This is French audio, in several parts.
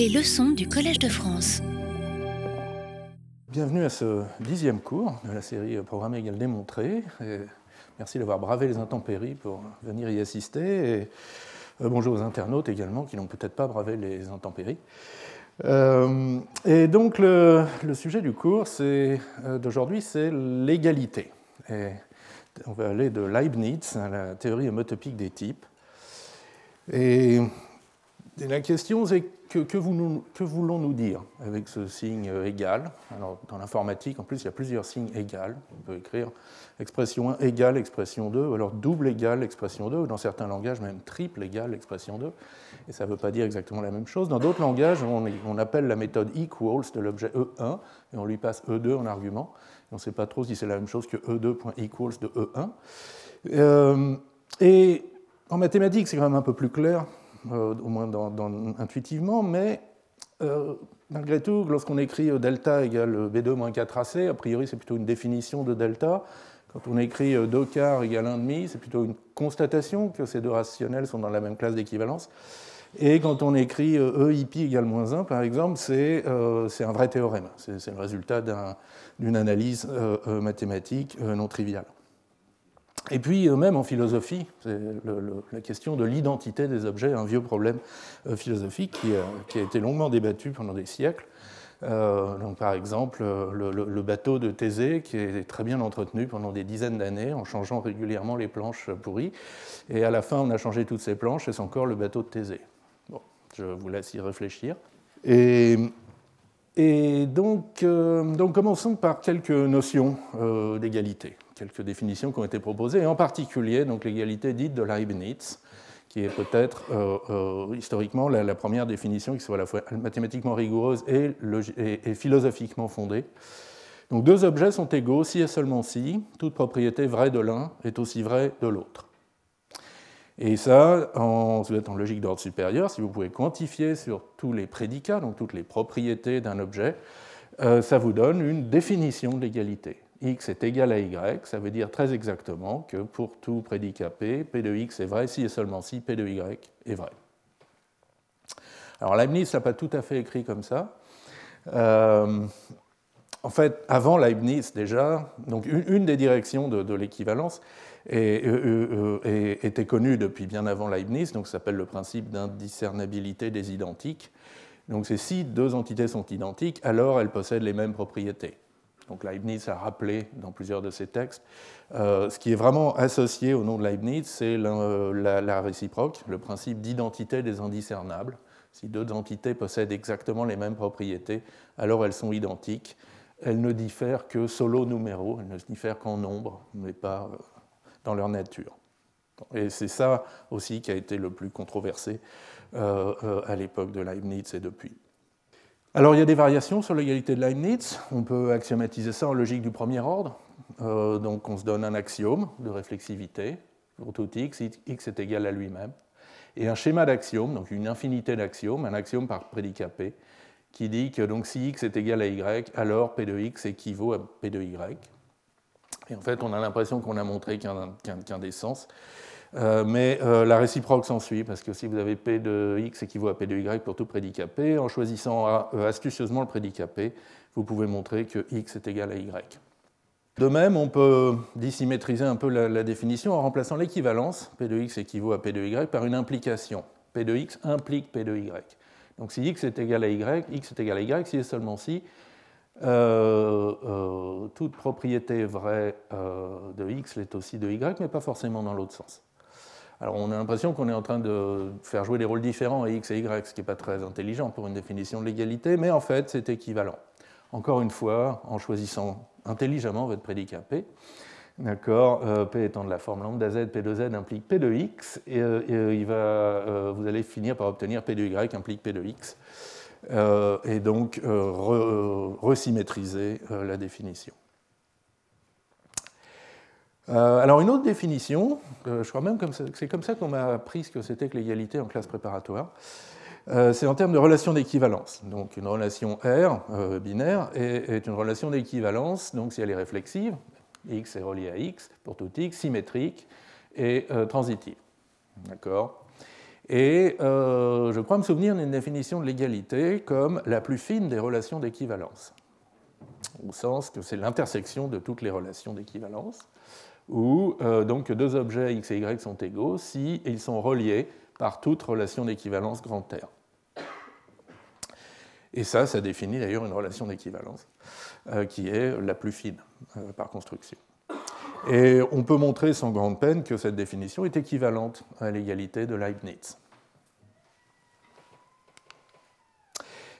Les leçons du Collège de France. Bienvenue à ce dixième cours de la série Programme égal démontré. merci d'avoir bravé les intempéries pour venir y assister. Et euh, bonjour aux internautes également qui n'ont peut-être pas bravé les intempéries. Euh, et donc le, sujet du cours euh, d'aujourd'hui, c'est l'égalité. Et on va aller de Leibniz à la théorie homotopique des types. Et, la question, c'est que, voulons-nous dire avec ce signe égal Alors, dans l'informatique, en plus, il y a plusieurs signes égales. On peut écrire expression 1 égale expression 2, ou alors double égale expression 2, ou dans certains langages, même triple égale expression 2. Et ça ne veut pas dire exactement la même chose. Dans d'autres langages, on, appelle la méthode equals de l'objet E1, et on lui passe E2 en argument. on ne sait pas trop si c'est la même chose que E2.equals de E1. Euh, et en mathématiques, c'est quand même un peu plus clair, euh, au moins intuitivement, mais euh, malgré tout, lorsqu'on écrit delta égale B2 moins 4AC, a priori c'est plutôt une définition de delta. Quand on écrit 2 quarts égale 1,5, c'est plutôt une constatation que ces deux rationnels sont dans la même classe d'équivalence. Et quand on écrit EIP égale moins 1, par exemple, c'est un vrai théorème. C'est le résultat d'une analyse mathématique non triviale. Et puis, euh, même en philosophie, la question de l'identité des objets, un vieux problème euh, philosophique qui a, été longuement débattu pendant des siècles. Euh, donc, par exemple, le, bateau de Thésée, qui est très bien entretenu pendant des dizaines d'années, en changeant régulièrement les planches pourries. Et à la fin, on a changé toutes ces planches, et c'est encore le bateau de Thésée. Bon, je vous laisse y réfléchir. Et, donc, commençons par quelques notions d'égalité quelques définitions qui ont été proposées, et en particulier l'égalité dite de Leibniz, qui est peut-être euh, euh, historiquement la, première définition qui soit à la fois mathématiquement rigoureuse et, et, philosophiquement fondée. Donc deux objets sont égaux si et seulement si toute propriété vraie de l'un est aussi vraie de l'autre. Et ça, en, vous êtes en logique d'ordre supérieur, si vous pouvez quantifier sur tous les prédicats, donc toutes les propriétés d'un objet, euh, ça vous donne une définition de l'égalité x est égal à y, ça veut dire très exactement que pour tout prédicat p, p de x est vrai si et seulement si p de y est vrai. Alors Leibniz n'a pas tout à fait écrit comme ça. Euh, en fait, avant Leibniz déjà, une, des directions de, l'équivalence euh, euh, était connue depuis bien avant Leibniz, donc ça s'appelle le principe d'indiscernabilité des identiques. Donc c'est si deux entités sont identiques, alors elles possèdent les mêmes propriétés. Donc Leibniz a rappelé dans plusieurs de ses textes. Euh, ce qui est vraiment associé au nom de Leibniz, c'est la, réciproque, le principe d'identité des indiscernables. Si deux entités possèdent exactement les mêmes propriétés, alors elles sont identiques. Elles ne diffèrent que solo numéro, elles ne diffèrent qu'en nombre, mais pas euh, dans leur nature. Et c'est ça aussi qui a été le plus controversé euh, à l'époque de Leibniz et depuis. Alors il y a des variations sur l'égalité de Leibniz. On peut axiomatiser ça en logique du premier ordre. Euh, donc on se donne un axiome de réflexivité pour tout x, x est égal à lui-même, et un schéma d'axiomes, donc une infinité d'axiomes, un axiome par prédicat p, qui dit que donc, si x est égal à y, alors p de x équivaut à p de y. Et en fait, on a l'impression qu'on a montré qu'un des sens euh, mais euh, la réciproque s'ensuit, parce que si vous avez P de x équivaut à P de y pour tout prédicat P, en choisissant euh, astucieusement le prédicat P, vous pouvez montrer que x est égal à y. De même, on peut dissymétriser un peu la, définition en remplaçant l'équivalence, P de x équivaut à P de y, par une implication. P de x implique P de y. Donc si x est égal à y, x est égal à y, si et seulement si, toute propriété vraie de x l'est aussi de y, mais pas forcément dans l'autre sens. Alors on a l'impression qu'on est en train de faire jouer des rôles différents à x et y, ce qui n'est pas très intelligent pour une définition de l'égalité, mais en fait c'est équivalent. Encore une fois, en choisissant intelligemment votre prédicat P, D'accord, euh, P étant de la forme lambda z, P de z implique P de x, et, euh, euh, il va, vous allez finir par obtenir P de y implique P de x, et donc resymétriser la définition. Euh, alors une autre définition, euh, je crois même que c'est comme ça qu'on m'a appris ce que c'était que l'égalité en classe préparatoire, euh, c'est en termes de relation d'équivalence. Donc une relation R binaire est, une relation d'équivalence, donc si elle est réflexive, x est relié à x pour tout x, symétrique et transitive. D'accord? Et je crois me souvenir d'une définition de l'égalité comme la plus fine des relations d'équivalence, au sens que c'est l'intersection de toutes les relations d'équivalence, où donc deux objets x et y sont égaux si ils sont reliés par toute relation d'équivalence grand R. Et ça, ça définit d'ailleurs une relation d'équivalence euh, qui est la plus fine euh, par construction. Et on peut montrer sans grande peine que cette définition est équivalente à l'égalité de Leibniz.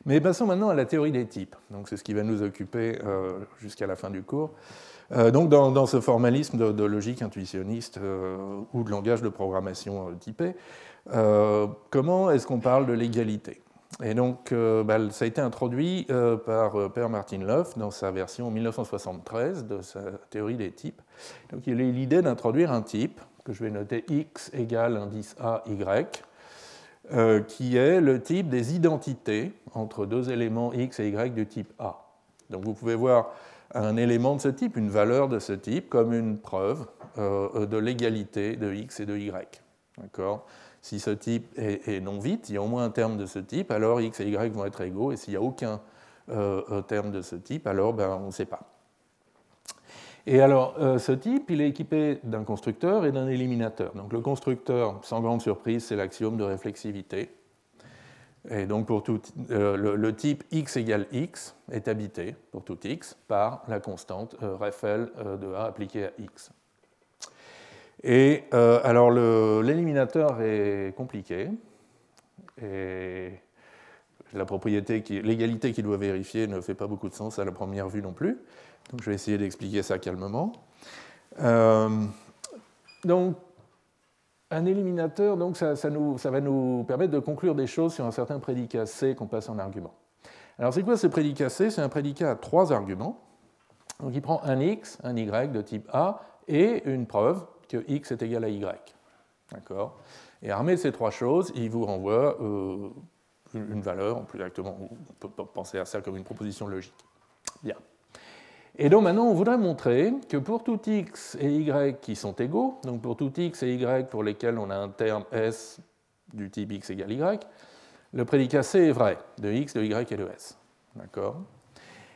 Mais passons maintenant à la théorie des types. Donc c'est ce qui va nous occuper euh, jusqu'à la fin du cours. Donc dans, ce formalisme de, logique intuitionniste ou de langage de programmation typé, comment est-ce qu'on parle de l'égalité? Et donc, euh, bah, ça a été introduit euh, par euh, Per Martin Löf dans sa version 1973 de sa théorie des types. Donc, il a eu l'idée d'introduire un type, que je vais noter x égale indice A, y, qui est le type des identités entre deux éléments x et y du type A. Donc, vous pouvez voir un élément de ce type, une valeur de ce type, comme une preuve de l'égalité de x et de y. D'accord? Si ce type est, non vite, il y a au moins un terme de ce type, alors x et y vont être égaux, et s'il n'y a aucun euh, euh, terme de ce type, alors ben, on ne sait pas. Et alors, euh, ce type, il est équipé d'un constructeur et d'un éliminateur. Donc le constructeur, sans grande surprise, c'est l'axiome de réflexivité. Et donc pour tout, le, type x égale x est habité, pour tout x, par la constante Reffel de A appliquée à x. Et euh, alors l'éliminateur est compliqué. Et la propriété, l'égalité qu'il doit vérifier ne fait pas beaucoup de sens à la première vue non plus. Donc je vais essayer d'expliquer ça calmement. Euh, donc un éliminateur, donc ça, va nous permettre de conclure des choses sur un certain prédicat C qu'on passe en argument. Alors c'est quoi ce prédicat C? C'est un prédicat à trois arguments. Donc il prend un x, un y de type A et une preuve que x est égal à y. D'accord? Et armé de ces trois choses, il vous renvoie euh, une valeur, plus exactement, on peut penser à ça comme une proposition logique. Bien. Et donc maintenant, on voudrait montrer que pour tout x et y qui sont égaux, donc pour tout x et y pour lesquels on a un terme s du type x égale y, le prédicat C est vrai de x, de y et de s. D'accord?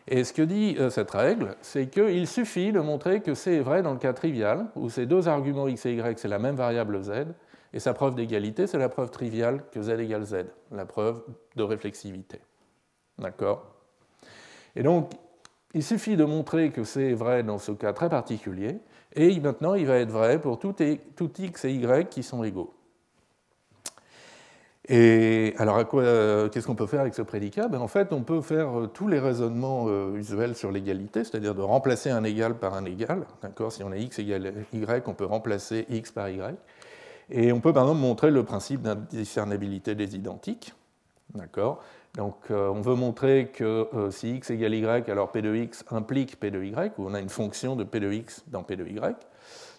Et ce que dit euh, cette règle, c'est qu'il suffit de montrer que C est vrai dans le cas trivial, où ces deux arguments x et y, c'est la même variable z, et sa preuve d'égalité, c'est la preuve triviale que z égale z, la preuve de réflexivité. D'accord? Et donc, il suffit de montrer que C est vrai dans ce cas très particulier, et maintenant, il va être vrai pour tout, x et y qui sont égaux. Et alors, euh, qu'est-ce qu'on peut faire avec ce prédicat? Ben, En fait, on peut faire euh, tous les raisonnements euh, usuels sur l'égalité, c'est-à-dire de remplacer un égal par un égal. Si on a x égale y, on peut remplacer x par y. Et on peut par exemple montrer le principe d'indiscernabilité des identiques. D'accord? Donc, on veut montrer que si x égale y, alors p de x implique p de y, où on a une fonction de p de x dans p de y.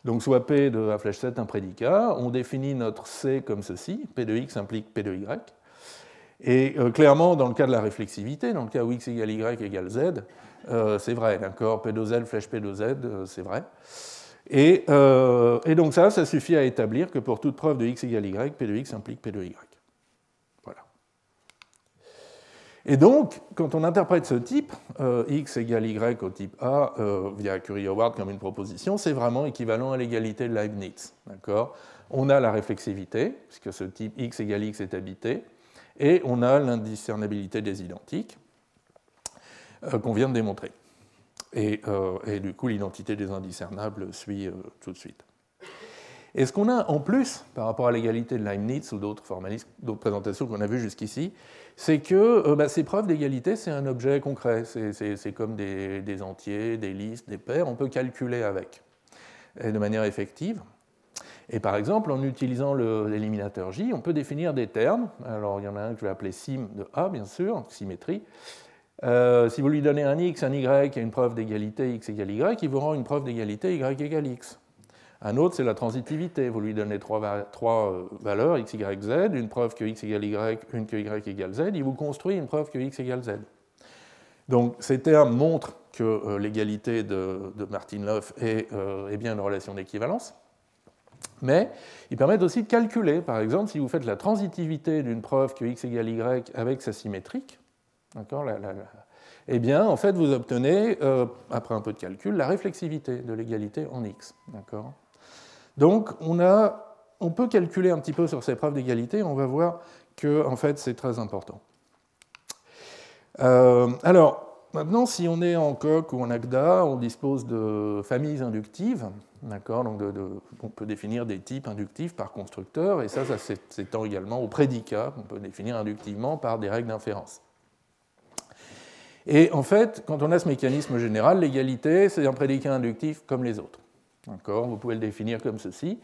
Donc soit P de A flèche 7 un prédicat, on définit notre C comme ceci, P de X implique P de Y. Et euh, clairement, dans le cas de la réflexivité, dans le cas où X égale Y égale Z, euh, c'est vrai, d'accord P de Z flèche P de Z, euh, c'est vrai. Et, et, donc ça, ça suffit à établir que pour toute preuve de X égale Y, P de X implique P de Y. Et donc, quand on interprète ce type, euh, x égale y au type A euh, via Curie-Howard comme une proposition, c'est vraiment équivalent à l'égalité de Leibniz. On a la réflexivité, puisque ce type x égale x est habité, et on a l'indiscernabilité des identiques euh, qu'on vient de démontrer. Et, et du coup, l'identité des indiscernables suit tout de suite. Et ce qu'on a en plus par rapport à l'égalité de Leibniz ou d'autres présentations qu'on a vues jusqu'ici, c'est que euh, bah, ces preuves d'égalité, c'est un objet concret. C'est comme des, entiers, des listes, des paires. On peut calculer avec de manière effective. Et par exemple, en utilisant l'éliminateur J, on peut définir des termes. Alors, il y en a un que je vais appeler sim de A, bien sûr, symétrie. Euh, si vous lui donnez un x, un y et une preuve d'égalité x égale y, il vous rend une preuve d'égalité y égale x. Un autre, c'est la transitivité. Vous lui donnez trois, euh, valeurs, x, y, z, une preuve que x égale y, une que y égale z, il vous construit une preuve que x égale z. Donc ces termes montrent que euh, l'égalité de, Martin Löf est, euh, est, bien une relation d'équivalence. Mais ils permettent aussi de calculer, par exemple, si vous faites la transitivité d'une preuve que x égale y avec sa symétrique, d'accord, eh bien, en fait, vous obtenez, après un peu de calcul, la réflexivité de l'égalité en x. D'accord Donc, on, on peut calculer un petit peu sur ces preuves d'égalité, on va voir que, en fait, c'est très important. Euh, alors, Maintenant, si on est en coq ou en agda, on dispose de familles inductives. D'accord Donc, on peut définir des types inductifs par constructeur, et ça, ça s'étend également aux prédicats, qu'on peut définir inductivement par des règles d'inférence. Et en fait, quand on a ce mécanisme général, l'égalité, c'est un prédicat inductif comme les autres. Vous pouvez le définir comme ceci.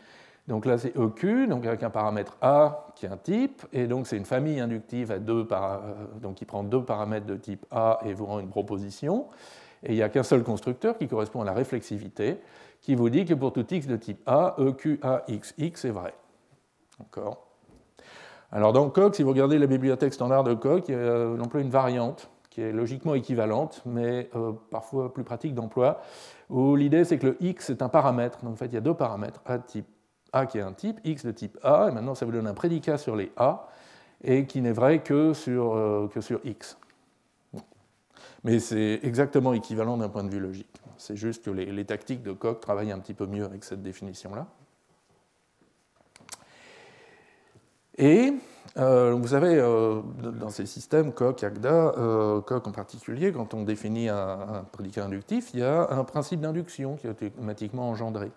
Donc là, c'est EQ, donc avec un paramètre A qui est un type, et donc c'est une famille inductive à deux euh, donc qui prend deux paramètres de type A et vous rend une proposition. Et il n'y a qu'un seul constructeur qui correspond à la réflexivité, qui vous dit que pour tout x de type A, EQAXX est vrai. D'accord Alors dans Coq, si vous regardez la bibliothèque standard de Coq, on emploie une variante qui est logiquement équivalente, mais euh, parfois plus pratique d'emploi, où l'idée c'est que le x est un paramètre. Donc en fait, il y a deux paramètres, A qui est un type, X de type A, et maintenant ça vous donne un prédicat sur les A, et qui n'est vrai que sur, euh, X. Mais c'est exactement équivalent d'un point de vue logique. C'est juste que les, tactiques de Coq travaillent un petit peu mieux avec cette définition-là. Et euh, vous savez, euh, dans ces systèmes, Coq, Agda, Coq en particulier, quand on définit un, un prédicat inductif, il y a un principe d'induction qui est automatiquement engendré.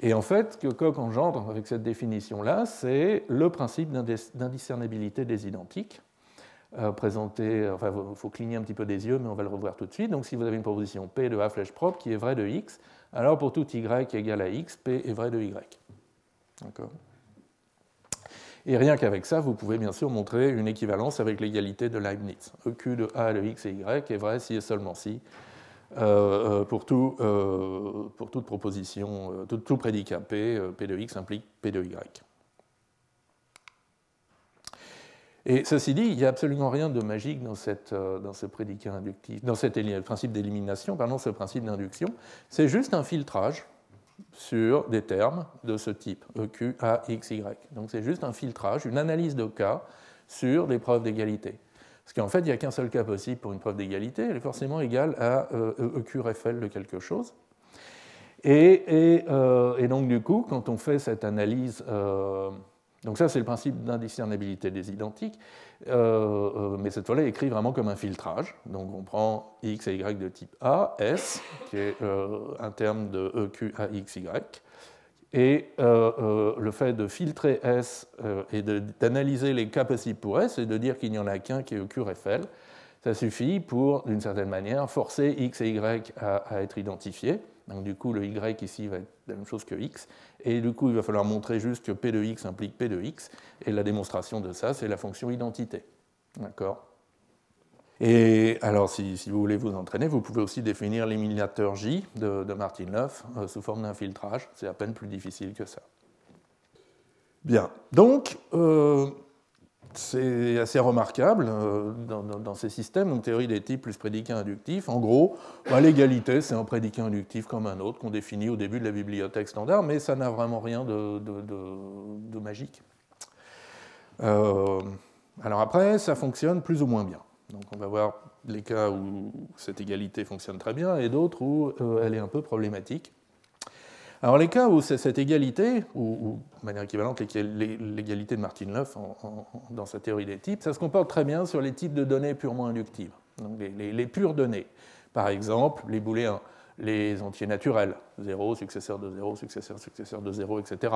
Et en fait, ce que Koch engendre avec cette définition-là, c'est le principe d'indiscernabilité des identiques. Euh, présenté, enfin, il faut cligner un petit peu des yeux, mais on va le revoir tout de suite. Donc, si vous avez une proposition P de A flèche propre qui est vraie de X, alors pour tout Y égal à X, P est vrai de Y. D'accord? Et rien qu'avec ça, vous pouvez bien sûr montrer une équivalence avec l'égalité de Leibniz. EQ de A de X et Y est vrai si et seulement si euh, euh, euh, pour, toute proposition, tout, prédicat P, P de X implique P de Y. Et ceci dit, il n'y a absolument rien de magique dans, ce prédicat inductif, dans ce principe d'élimination, pardon, ce principe d'induction. C'est juste un filtrage sur des termes de ce type, EQ. Donc c'est juste un filtrage, une analyse de cas sur des preuves d'égalité. Parce qu'en fait, il n'y a qu'un seul cas possible pour une preuve d'égalité, elle est forcément égale à EQ euh, de quelque chose. Euh, et, donc, du coup, quand on fait cette analyse, euh, donc ça, c'est le principe d'indiscernabilité des identiques, mais cette fois-là, écrit vraiment comme un filtrage. Donc, on prend x et y de type A, S, qui est un terme de EQ à x, et euh, euh, le fait de filtrer S euh, et d'analyser les cas possibles pour S et de dire qu'il n'y en a qu'un qui est au QRFL, ça suffit pour, d'une certaine manière, forcer X et Y à, être identifiés. Donc du coup, le Y ici va être la même chose que X. Et du coup, il va falloir montrer juste que P de X implique P de X. Et la démonstration de ça, c'est la fonction identité. D'accord? Et alors, si, vous voulez vous entraîner, vous pouvez aussi définir l'éliminateur J de, de Martin-Löf euh, sous forme d'un filtrage. C'est à peine plus difficile que ça. Bien, donc, euh, c'est assez remarquable euh, dans, ces systèmes, donc théorie des types plus prédicat inductif. En gros, bah, l'égalité, c'est un prédicat inductif comme un autre qu'on définit au début de la bibliothèque standard, mais ça n'a vraiment rien de, magique. alors après, ça fonctionne plus ou moins bien. Donc on va voir les cas où cette égalité fonctionne très bien et d'autres où euh, elle est un peu problématique. Alors les cas où cette égalité, ou, de manière équivalente l'égalité de Martin-Löf dans sa théorie des types, ça se comporte très bien sur les types de données purement inductives, donc les, pures données. Par exemple, les booléens, les entiers naturels, 0, successeur de 0, successeur, successeur de 0, etc.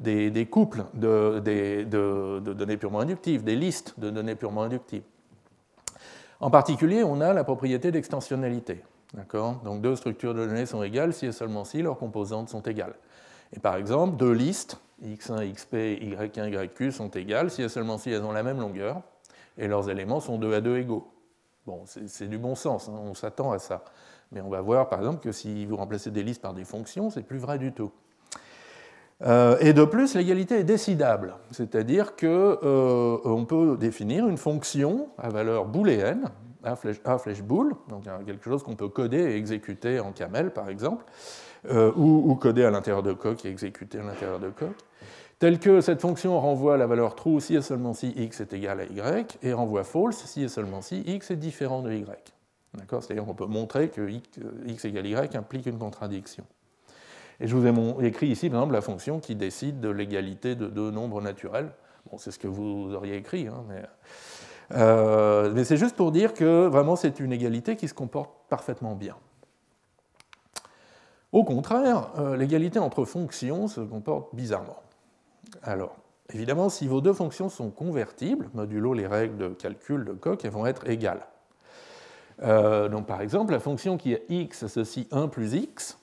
Des, couples de, de données purement inductives, des listes de données purement inductives. En particulier, on a la propriété d'extensionnalité. Donc deux structures de données sont égales si et seulement si leurs composantes sont égales. Et par exemple, deux listes, x1, xp, y1, yq, sont égales si et seulement si elles ont la même longueur et leurs éléments sont 2 à 2 égaux. Bon, c'est du bon sens, hein, on s'attend à ça. Mais on va voir par exemple que si vous remplacez des listes par des fonctions, c'est plus vrai du tout. Euh, et de plus, l'égalité est décidable, c'est-à-dire qu'on euh, peut définir une fonction à valeur booléenne A flèche, boule, donc quelque chose qu'on peut coder et exécuter en camel par exemple, euh, ou, coder à l'intérieur de coq et exécuter à l'intérieur de coq, tel que cette fonction renvoie la valeur true si et seulement si x est égal à y, et renvoie false si et seulement si x est différent de y. C'est-à-dire qu'on peut montrer que x égale y implique une contradiction. Et je vous ai écrit ici, par exemple, la fonction qui décide de l'égalité de deux nombres naturels. Bon, c'est ce que vous auriez écrit, hein, mais, euh, mais c'est juste pour dire que vraiment c'est une égalité qui se comporte parfaitement bien. Au contraire, euh, l'égalité entre fonctions se comporte bizarrement. Alors, évidemment, si vos deux fonctions sont convertibles, modulo les règles de calcul de Coq, elles vont être égales. Euh, donc, par exemple, la fonction qui est x associe 1 plus x,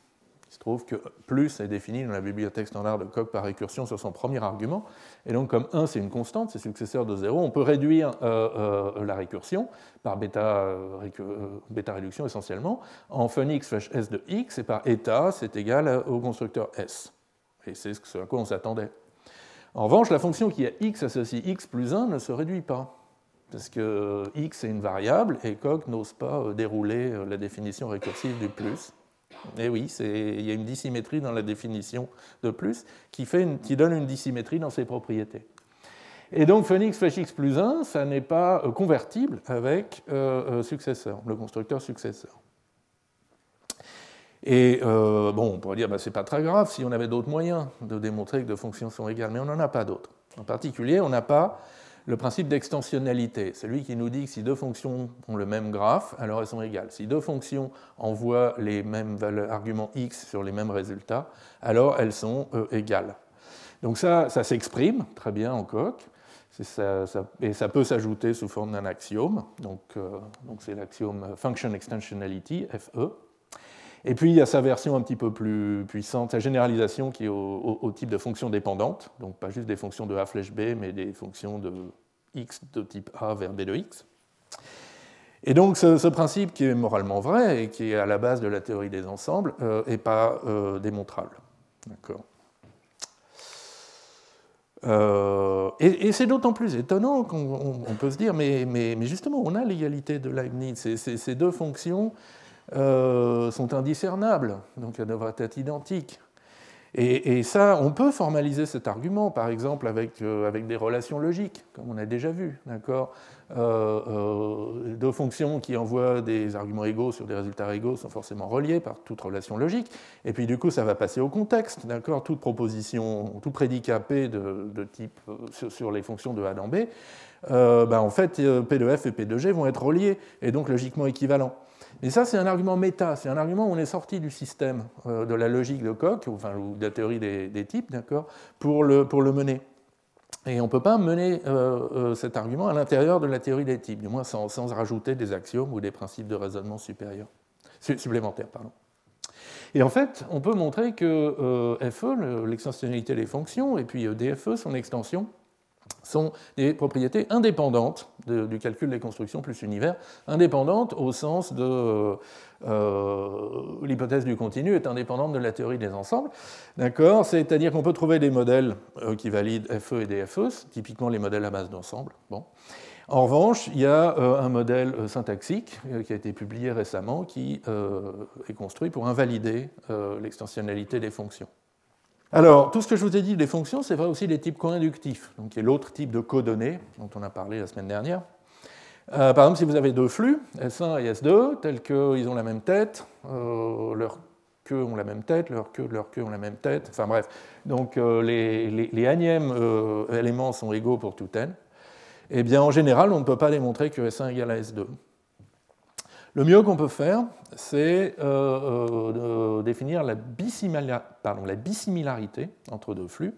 trouve que plus est défini dans la bibliothèque standard de Coq par récursion sur son premier argument, et donc comme 1 c'est une constante, c'est successeur de 0, on peut réduire euh, euh, la récursion par bêta, bêta, réduction essentiellement, en fun x slash s de x, et par eta c'est égal au constructeur s. Et c'est ce à quoi on s'attendait. En revanche, la fonction qui est x associe x plus 1 ne se réduit pas parce que x est une variable et Coq n'ose pas euh, dérouler euh, la définition récursive du plus. Et oui, il y a une dissymétrie dans la définition de plus qui, donne une dissymétrie dans ses propriétés. Et donc Phoenix flash x plus 1, ça n'est pas euh, convertible avec successeur, le constructeur successeur. Et bon, on pourrait dire, bah, c'est pas très grave si on avait d'autres moyens de démontrer que deux fonctions sont égales, mais on n'en a pas d'autres. En particulier, on n'a pas le principe d'extensionnalité, c'est lui qui nous dit que si deux fonctions ont le même graphe, alors elles sont égales. Si deux fonctions envoient les mêmes arguments x sur les mêmes résultats, alors elles sont euh, égales. Donc ça, ça s'exprime très bien en coq, et ça peut s'ajouter sous forme d'un axiome, donc euh, c'est l'axiome function extensionality, FE. Et puis il y a sa version un petit peu plus puissante, sa généralisation qui est au, type de fonctions dépendantes, donc pas juste des fonctions de A flèche B, mais des fonctions de x de type A vers B de x. Et donc ce, principe qui est moralement vrai et qui est à la base de la théorie des ensembles n'est euh, pas euh, démontrable. D'accord. Euh, et, c'est d'autant plus étonnant qu'on peut se dire, mais, justement, on a l'égalité de Leibniz. Ces deux fonctions euh, sont indiscernables, donc elles devraient être identiques. Et, ça, on peut formaliser cet argument, par exemple, avec, euh, des relations logiques, comme on a déjà vu, d'accord euh, Deux fonctions qui envoient des arguments égaux sur des résultats égaux sont forcément reliées par toute relation logique, et puis du coup, ça va passer au contexte, d'accord Toute proposition, tout prédicat P de, type sur, les fonctions de A dans B, ben, en fait, P de F et P de G vont être reliés, et donc logiquement équivalents. Mais ça, c'est un argument méta, c'est un argument où on est sorti du système euh, de la logique de Koch, enfin, ou de la théorie des, types, d'accord, pour le, pour le mener. Et on ne peut pas mener euh, euh, cet argument à l'intérieur de la théorie des types, du moins sans, sans, rajouter des axiomes ou des principes de raisonnement supérieurs, supplémentaires. Pardon. Et en fait, on peut montrer que FE, l'extensionnalité des fonctions, et puis DFE, son extension, sont des propriétés indépendantes du calcul des constructions plus univers, indépendantes au sens de euh, l'hypothèse du continu est indépendante de la théorie des ensembles. D'accord? C'est-à-dire qu'on peut trouver des modèles euh, qui valident FE et DFE, typiquement les modèles à base d'ensemble. En revanche, il y a euh, un modèle syntaxique qui a été publié récemment qui est construit pour invalider l'extensionnalité des fonctions. Alors, tout ce que je vous ai dit des fonctions, c'est vrai aussi des types co-inductifs, donc qui est l'autre type de codonnées dont on a parlé la semaine dernière. Euh, par exemple, si vous avez deux flux, S1 et S2, tels qu'ils ont la même tête, euh, leurs queues ont la même tête, leurs queues, leurs queues ont la même tête, enfin bref, donc euh, les, les, les éléments sont égaux pour tout n, eh bien en général, on ne peut pas démontrer que S1 égale à S2. Le mieux qu'on peut faire, c'est euh, euh, définir la, bisimilarité entre deux flux,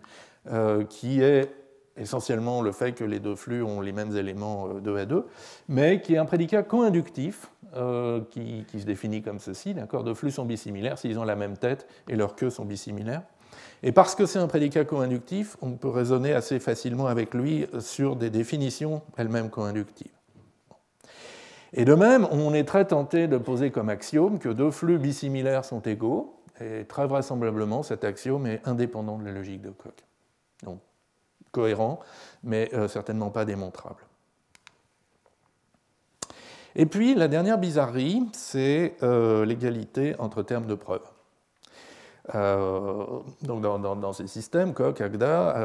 euh, qui est essentiellement le fait que les deux flux ont les mêmes éléments 2 à 2, mais qui est un prédicat co-inductif qui, se définit comme ceci. Deux flux sont bisimilaires s'ils ont la même tête et leurs queues sont bisimilaires. Et parce que c'est un prédicat co-inductif, on peut raisonner assez facilement avec lui sur des définitions elles-mêmes co-inductives. Et de même, on est très tenté de poser comme axiome que deux flux bisimilaires sont égaux, et très vraisemblablement, cet axiome est indépendant de la logique de Koch. Donc, cohérent, mais euh, certainement pas démontrable. Et puis la dernière bizarrerie, c'est l'égalité entre termes de preuve. Donc dans, ces systèmes, Coq, Agda,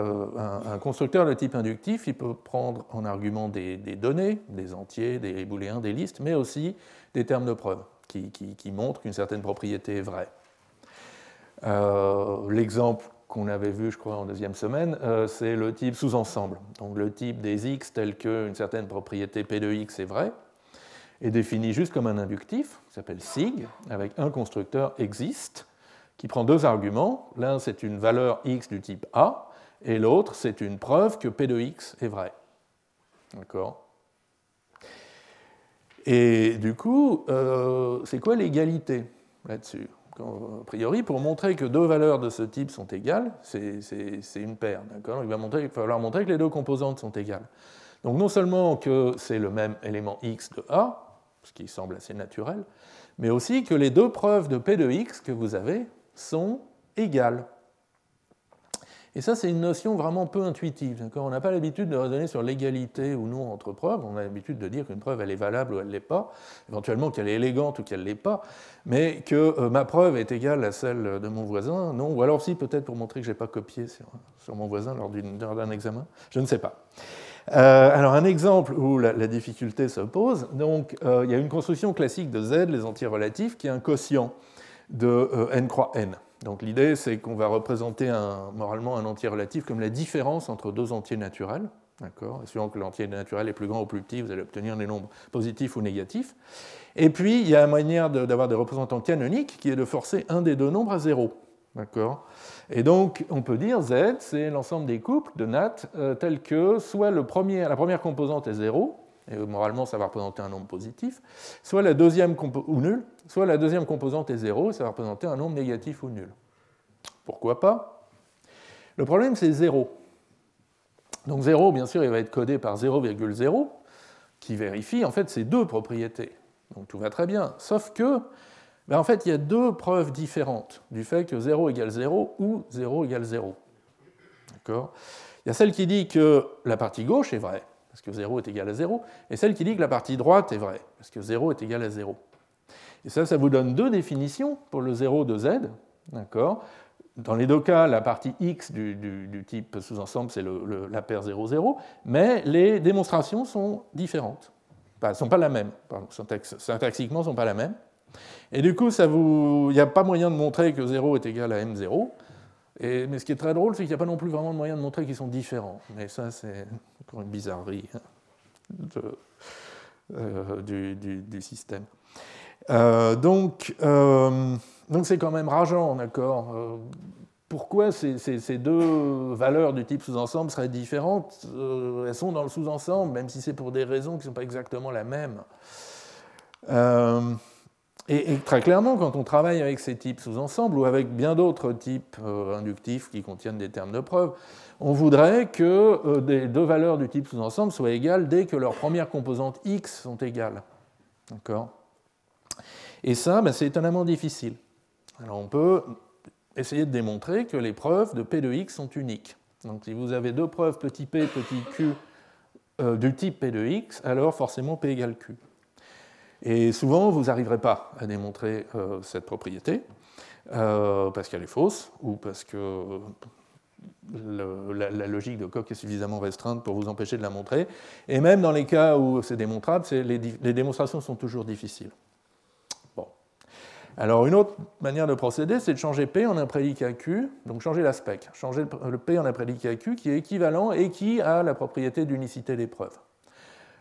un, constructeur de type inductif, il peut prendre en argument des, données, des entiers, des booléens, des listes, mais aussi des termes de preuve qui, montrent qu'une certaine propriété est vraie. L'exemple qu'on avait vu, je crois, en deuxième semaine, euh, c'est le type sous-ensemble. Donc le type des x tel qu'une certaine propriété P de x est vraie, est défini juste comme un inductif, qui s'appelle sig, avec un constructeur existe, qui prend deux arguments. L'un, c'est une valeur x du type A, et l'autre, c'est une preuve que P de x est vrai. D'accord? Et du coup, euh, c'est quoi l'égalité là-dessus? A priori, pour montrer que deux valeurs de ce type sont égales, c'est une paire. Il il va falloir montrer que les deux composantes sont égales. Donc non seulement que c'est le même élément x de A, ce qui semble assez naturel, mais aussi que les deux preuves de P de x que vous avez sont égales. Et ça, c'est une notion vraiment peu intuitive. On n'a pas l'habitude de raisonner sur l'égalité ou non entre preuves. On a l'habitude de dire qu'une preuve, elle est valable ou elle ne l'est pas, éventuellement qu'elle est élégante ou qu'elle ne l'est pas, mais que euh, ma preuve est égale à celle de mon voisin, non. Ou alors si, peut-être pour montrer que je n'ai pas copié sur, mon voisin lors d'un examen. Je ne sais pas. Euh, alors un exemple où la, difficulté se pose, donc euh, il y a une construction classique de Z, les entiers relatifs, qui est un quotient de n croix n. Donc l'idée, c'est qu'on va représenter moralement un entier relatif comme la différence entre deux entiers naturels. D'accord? Suivant que l'entier naturel est plus grand ou plus petit, vous allez obtenir des nombres positifs ou négatifs. Et puis, il y a une manière d'avoir des représentants canoniques qui est de forcer un des deux nombres à zéro. D'accord? Et donc, on peut dire Z, c'est l'ensemble des couples de Nat euh, tels que soit la première composante est zéro, et moralement ça va représenter un nombre positif, soit la deuxième ou nul, soit la deuxième composante est 0, ça va représenter un nombre négatif ou nul. Pourquoi pas? Le problème c'est 0. Donc 0, bien sûr, il va être codé par 0,0, qui vérifie en fait ces deux propriétés. Donc tout va très bien. Sauf que, ben, en fait, il y a deux preuves différentes du fait que 0 égale 0 ou 0 égale 0. D'accord? Il y a celle qui dit que la partie gauche est vraie, parce que 0 est égal à 0, et celle qui dit que la partie droite est vraie, parce que 0 est égal à 0. Et ça, ça vous donne deux définitions pour le 0 de z. D'accord Dans les deux cas, la partie x du, type sous-ensemble, c'est la paire 0, 0, mais les démonstrations sont différentes. Ne sont pas la même. syntaxiquement, ne sont pas la même. Et du coup, il n'y a pas moyen de montrer que 0 est égal à m0. Et, mais ce qui est très drôle, c'est qu'il n'y a pas non plus vraiment de moyen de montrer qu'ils sont différents. Mais ça, c'est encore une bizarrerie hein, euh, du, système. Euh, donc, euh, donc c'est quand même rageant, d'accord Pourquoi ces, deux valeurs du type sous-ensemble seraient différentes Elles sont dans le sous-ensemble, même si c'est pour des raisons qui ne sont pas exactement la même. Et, très clairement, quand on travaille avec ces types sous-ensembles ou avec bien d'autres types inductifs qui contiennent des termes de preuve, on voudrait que des deux valeurs du type sous-ensemble soient égales dès que leurs premières composantes x sont égales. D'accord? Et ça, ben, c'est étonnamment difficile. Alors on peut essayer de démontrer que les preuves de P de x sont uniques. Donc si vous avez deux preuves petit p, petit q euh, du type P de x, alors forcément P égale q. Et souvent, vous n'arriverez pas à démontrer euh, cette propriété, euh, parce qu'elle est fausse, ou parce que la, logique de Coq est suffisamment restreinte pour vous empêcher de la montrer. Et même dans les cas où c'est démontrable, les démonstrations sont toujours difficiles. Alors une autre manière de procéder, c'est de changer P en un prédicat Q, donc changer l'aspect, changer le P en un prédicat Q qui est équivalent et qui a la propriété d'unicité des preuves.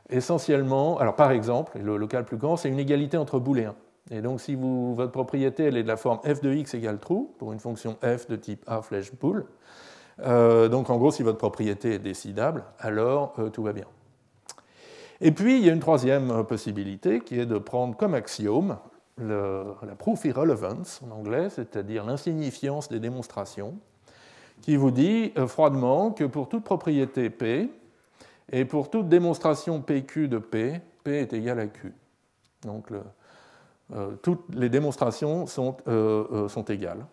Essentiellement, alors par exemple, le, local plus grand, c'est une égalité entre booléens. Et donc si votre propriété elle est de la forme f de x égale true, pour une fonction f de type a flèche bool, euh, donc en gros si votre propriété est décidable, alors euh, tout va bien. Et puis il y a une troisième euh, possibilité qui est de prendre comme axiome la proof irrelevance en anglais, c'est-à-dire l'insignifiance des démonstrations, qui vous dit euh, froidement que pour toute propriété P et pour toute démonstration PQ de P, P est égal à Q. Donc euh, toutes les démonstrations sont, euh, sont égales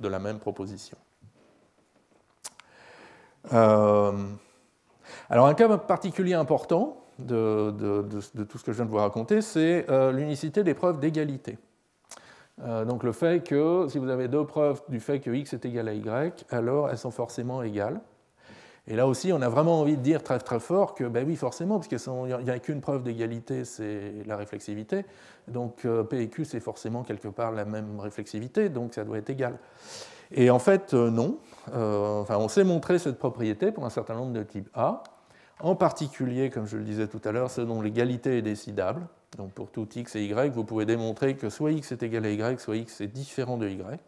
de la même proposition. alors un cas particulier important, de, tout ce que je viens de vous raconter, c'est l'unicité des preuves d'égalité. donc le fait que si vous avez deux preuves du fait que x est égal à y, alors elles sont forcément égales. Et là aussi, on a vraiment envie de dire très très fort que, ben oui, forcément, parce qu'il n'y a qu'une preuve d'égalité, c'est la réflexivité. Donc euh, P et Q, c'est forcément quelque part la même réflexivité, donc ça doit être égal. Et en fait, euh, non. Euh, enfin, on sait montrer cette propriété pour un certain nombre de types A, en particulier, comme je le disais tout à l'heure, ceux dont l'égalité est décidable. Donc pour tout x et y, vous pouvez démontrer que soit x est égal à y, soit x est différent de y.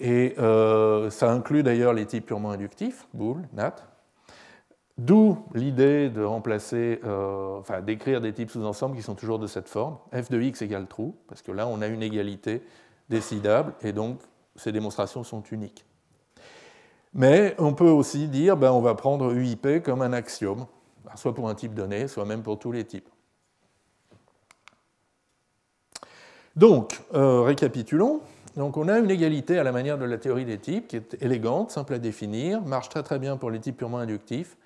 Et euh, ça inclut d'ailleurs les types purement inductifs, bool, nat. D'où l'idée de remplacer, euh, enfin d'écrire des types sous-ensembles qui sont toujours de cette forme, f de x égale true, parce que là on a une égalité décidable et donc ces démonstrations sont uniques. Mais on peut aussi dire ben, on va prendre UIP comme un axiome, soit pour un type donné, soit même pour tous les types. Donc, euh, récapitulons. Donc on a une égalité à la manière de la théorie des types qui est élégante, simple à définir, marche très très bien pour les types purement inductifs,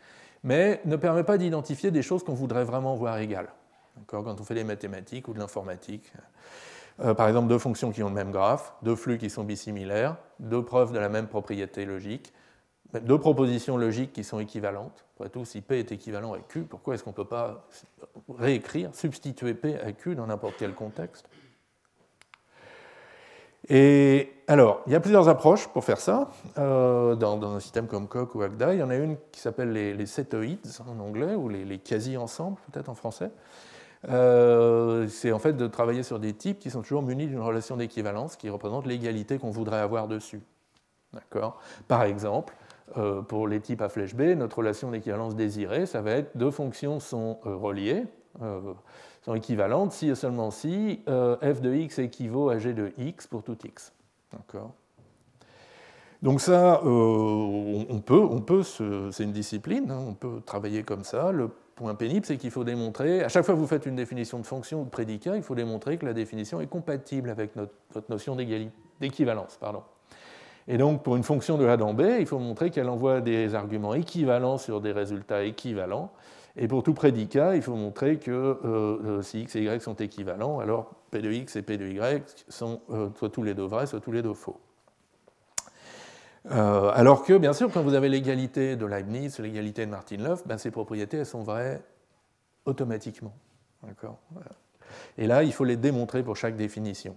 mais ne permet pas d'identifier des choses qu'on voudrait vraiment voir égales. Quand on fait des mathématiques ou de l'informatique. Euh, par exemple, deux fonctions qui ont le même graphe, deux flux qui sont bisimilaires, deux preuves de la même propriété logique, deux propositions logiques qui sont équivalentes. Après tout, si P est équivalent à Q, pourquoi est-ce qu'on ne peut pas réécrire, substituer P à Q dans n'importe quel contexte? Et alors, il y a plusieurs approches pour faire ça. Euh, dans, un système comme Coq ou Agda, il y en a une qui s'appelle les, les setoids en anglais, ou les, quasi-ensembles peut-être en français. Euh, c'est en fait de travailler sur des types qui sont toujours munis d'une relation d'équivalence qui représente l'égalité qu'on voudrait avoir dessus. D'accord? Par exemple, euh, pour les types à flèche B, notre relation d'équivalence désirée, ça va être deux fonctions sont reliées sont équivalentes si et seulement si euh, f de x équivaut à g de x pour tout x. D'accord donc ça, euh, on peut, on peut c'est une discipline, hein, on peut travailler comme ça. Le point pénible, c'est qu'il faut démontrer, à chaque fois que vous faites une définition de fonction ou de prédicat, il faut démontrer que la définition est compatible avec votre notion d'équivalence. Et donc, pour une fonction de A dans B, il faut montrer qu'elle envoie des arguments équivalents sur des résultats équivalents. Et pour tout prédicat, il faut montrer que euh, euh, si x et y sont équivalents, alors p de x et p de y sont euh, soit tous les deux vrais, soit tous les deux faux. alors que, bien sûr, quand vous avez l'égalité de Leibniz, l'égalité de Martin-Löf, ben, ces propriétés elles sont vraies automatiquement. Et là, il faut les démontrer pour chaque définition.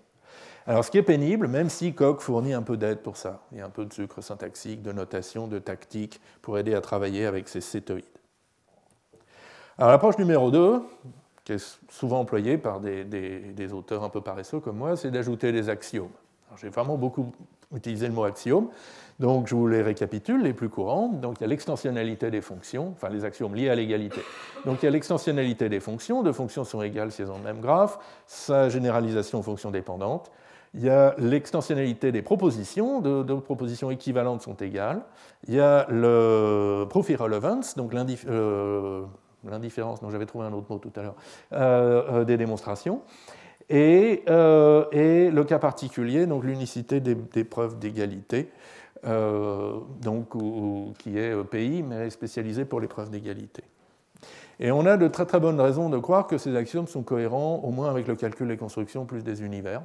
Alors, ce qui est pénible, même si Koch fournit un peu d'aide pour ça, il y a un peu de sucre syntaxique, de notation, de tactique pour aider à travailler avec ces sétoïdes. Alors l'approche numéro 2, qui est souvent employée par des, auteurs un peu paresseux comme moi, c'est d'ajouter des axiomes. J'ai vraiment beaucoup utilisé le mot axiome, donc je vous les récapitule, les plus courants. Donc il y a l'extensionnalité des fonctions, enfin les axiomes liés à l'égalité. Donc il y a l'extensionnalité des fonctions, deux fonctions sont égales si elles ont le même graphe, sa généralisation aux fonctions dépendantes. Il y a l'extensionnalité des propositions, deux, propositions équivalentes sont égales. Il y a le proof irrelevance, donc euh, l'indifférence, dont j'avais trouvé un autre mot tout à l'heure, euh, euh, des démonstrations. Et, euh, le cas particulier, donc l'unicité des, preuves d'égalité, donc, qui est PI, mais spécialisée pour les preuves d'égalité. Et on a de très très bonnes raisons de croire que ces axiomes sont cohérents, au moins avec le calcul des constructions plus des univers,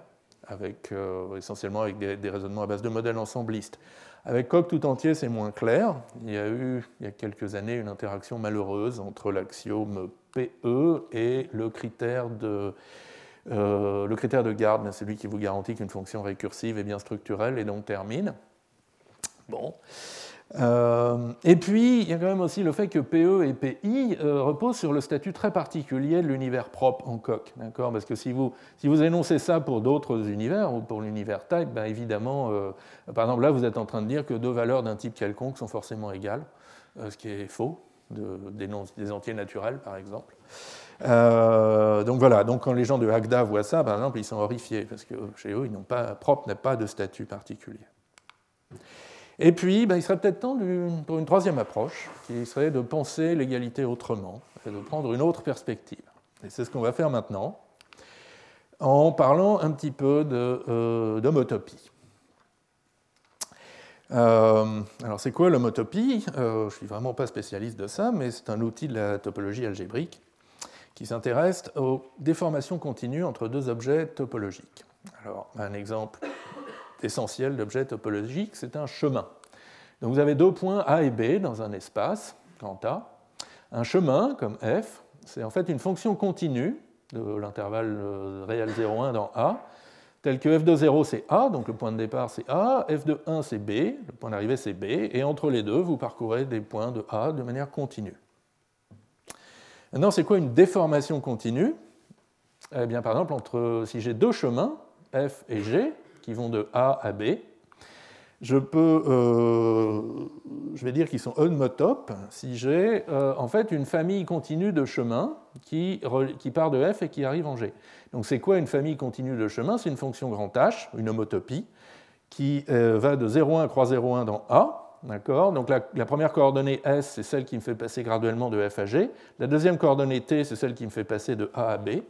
avec, essentiellement avec des, raisonnements à base de modèles ensemblistes. Avec Coq tout entier, c'est moins clair. Il y a eu, il y a quelques années, une interaction malheureuse entre l'axiome PE et le critère de, euh, le critère de garde, c'est lui qui vous garantit qu'une fonction récursive est bien structurelle et donc termine. Bon. Euh, et puis, il y a quand même aussi le fait que PE et PI euh, reposent sur le statut très particulier de l'univers propre en coq. Parce que si vous, si vous énoncez ça pour d'autres univers, ou pour l'univers type, ben évidemment, euh, par exemple, là, vous êtes en train de dire que deux valeurs d'un type quelconque sont forcément égales, ce qui est faux, de, des, entiers naturels, par exemple. donc voilà, donc quand les gens de Agda voient ça, par exemple, ils sont horrifiés, parce que chez eux, ils n'ont pas, propre n'a pas de statut particulier. Et puis, ben, il serait peut-être temps pour une troisième approche, qui serait de penser l'égalité autrement, et de prendre une autre perspective. Et c'est ce qu'on va faire maintenant, en parlant un petit peu d'homotopie. alors c'est quoi l'homotopie? Je ne suis vraiment pas spécialiste de ça, mais c'est un outil de la topologie algébrique qui s'intéresse aux déformations continues entre deux objets topologiques. Alors un exemple essentiel d'objet topologique, c'est un chemin. Donc vous avez deux points A et B dans un espace, grand A. Un chemin, comme f, c'est en fait une fonction continue de l'intervalle euh, réel 0,1 dans A, tel que f de 0 c'est A, donc le point de départ c'est A, f de 1 c'est B, le point d'arrivée c'est B, et entre les deux, vous parcourez des points de A de manière continue. Maintenant, c'est quoi une déformation continue? Eh bien, par exemple, entre, si j'ai deux chemins, F et G, qui vont de A à B, je peux, euh, vais dire qu'ils sont homotopes si j'ai euh, en fait une famille continue de chemins qui, part de f et qui arrive en g. Donc c'est quoi une famille continue de chemins? C'est une fonction grand H, une homotopie, qui euh, va de 0,1 croix 0,1 dans A. Donc la, première coordonnée S, c'est celle qui me fait passer graduellement de f à g. La deuxième coordonnée T, c'est celle qui me fait passer de A à B.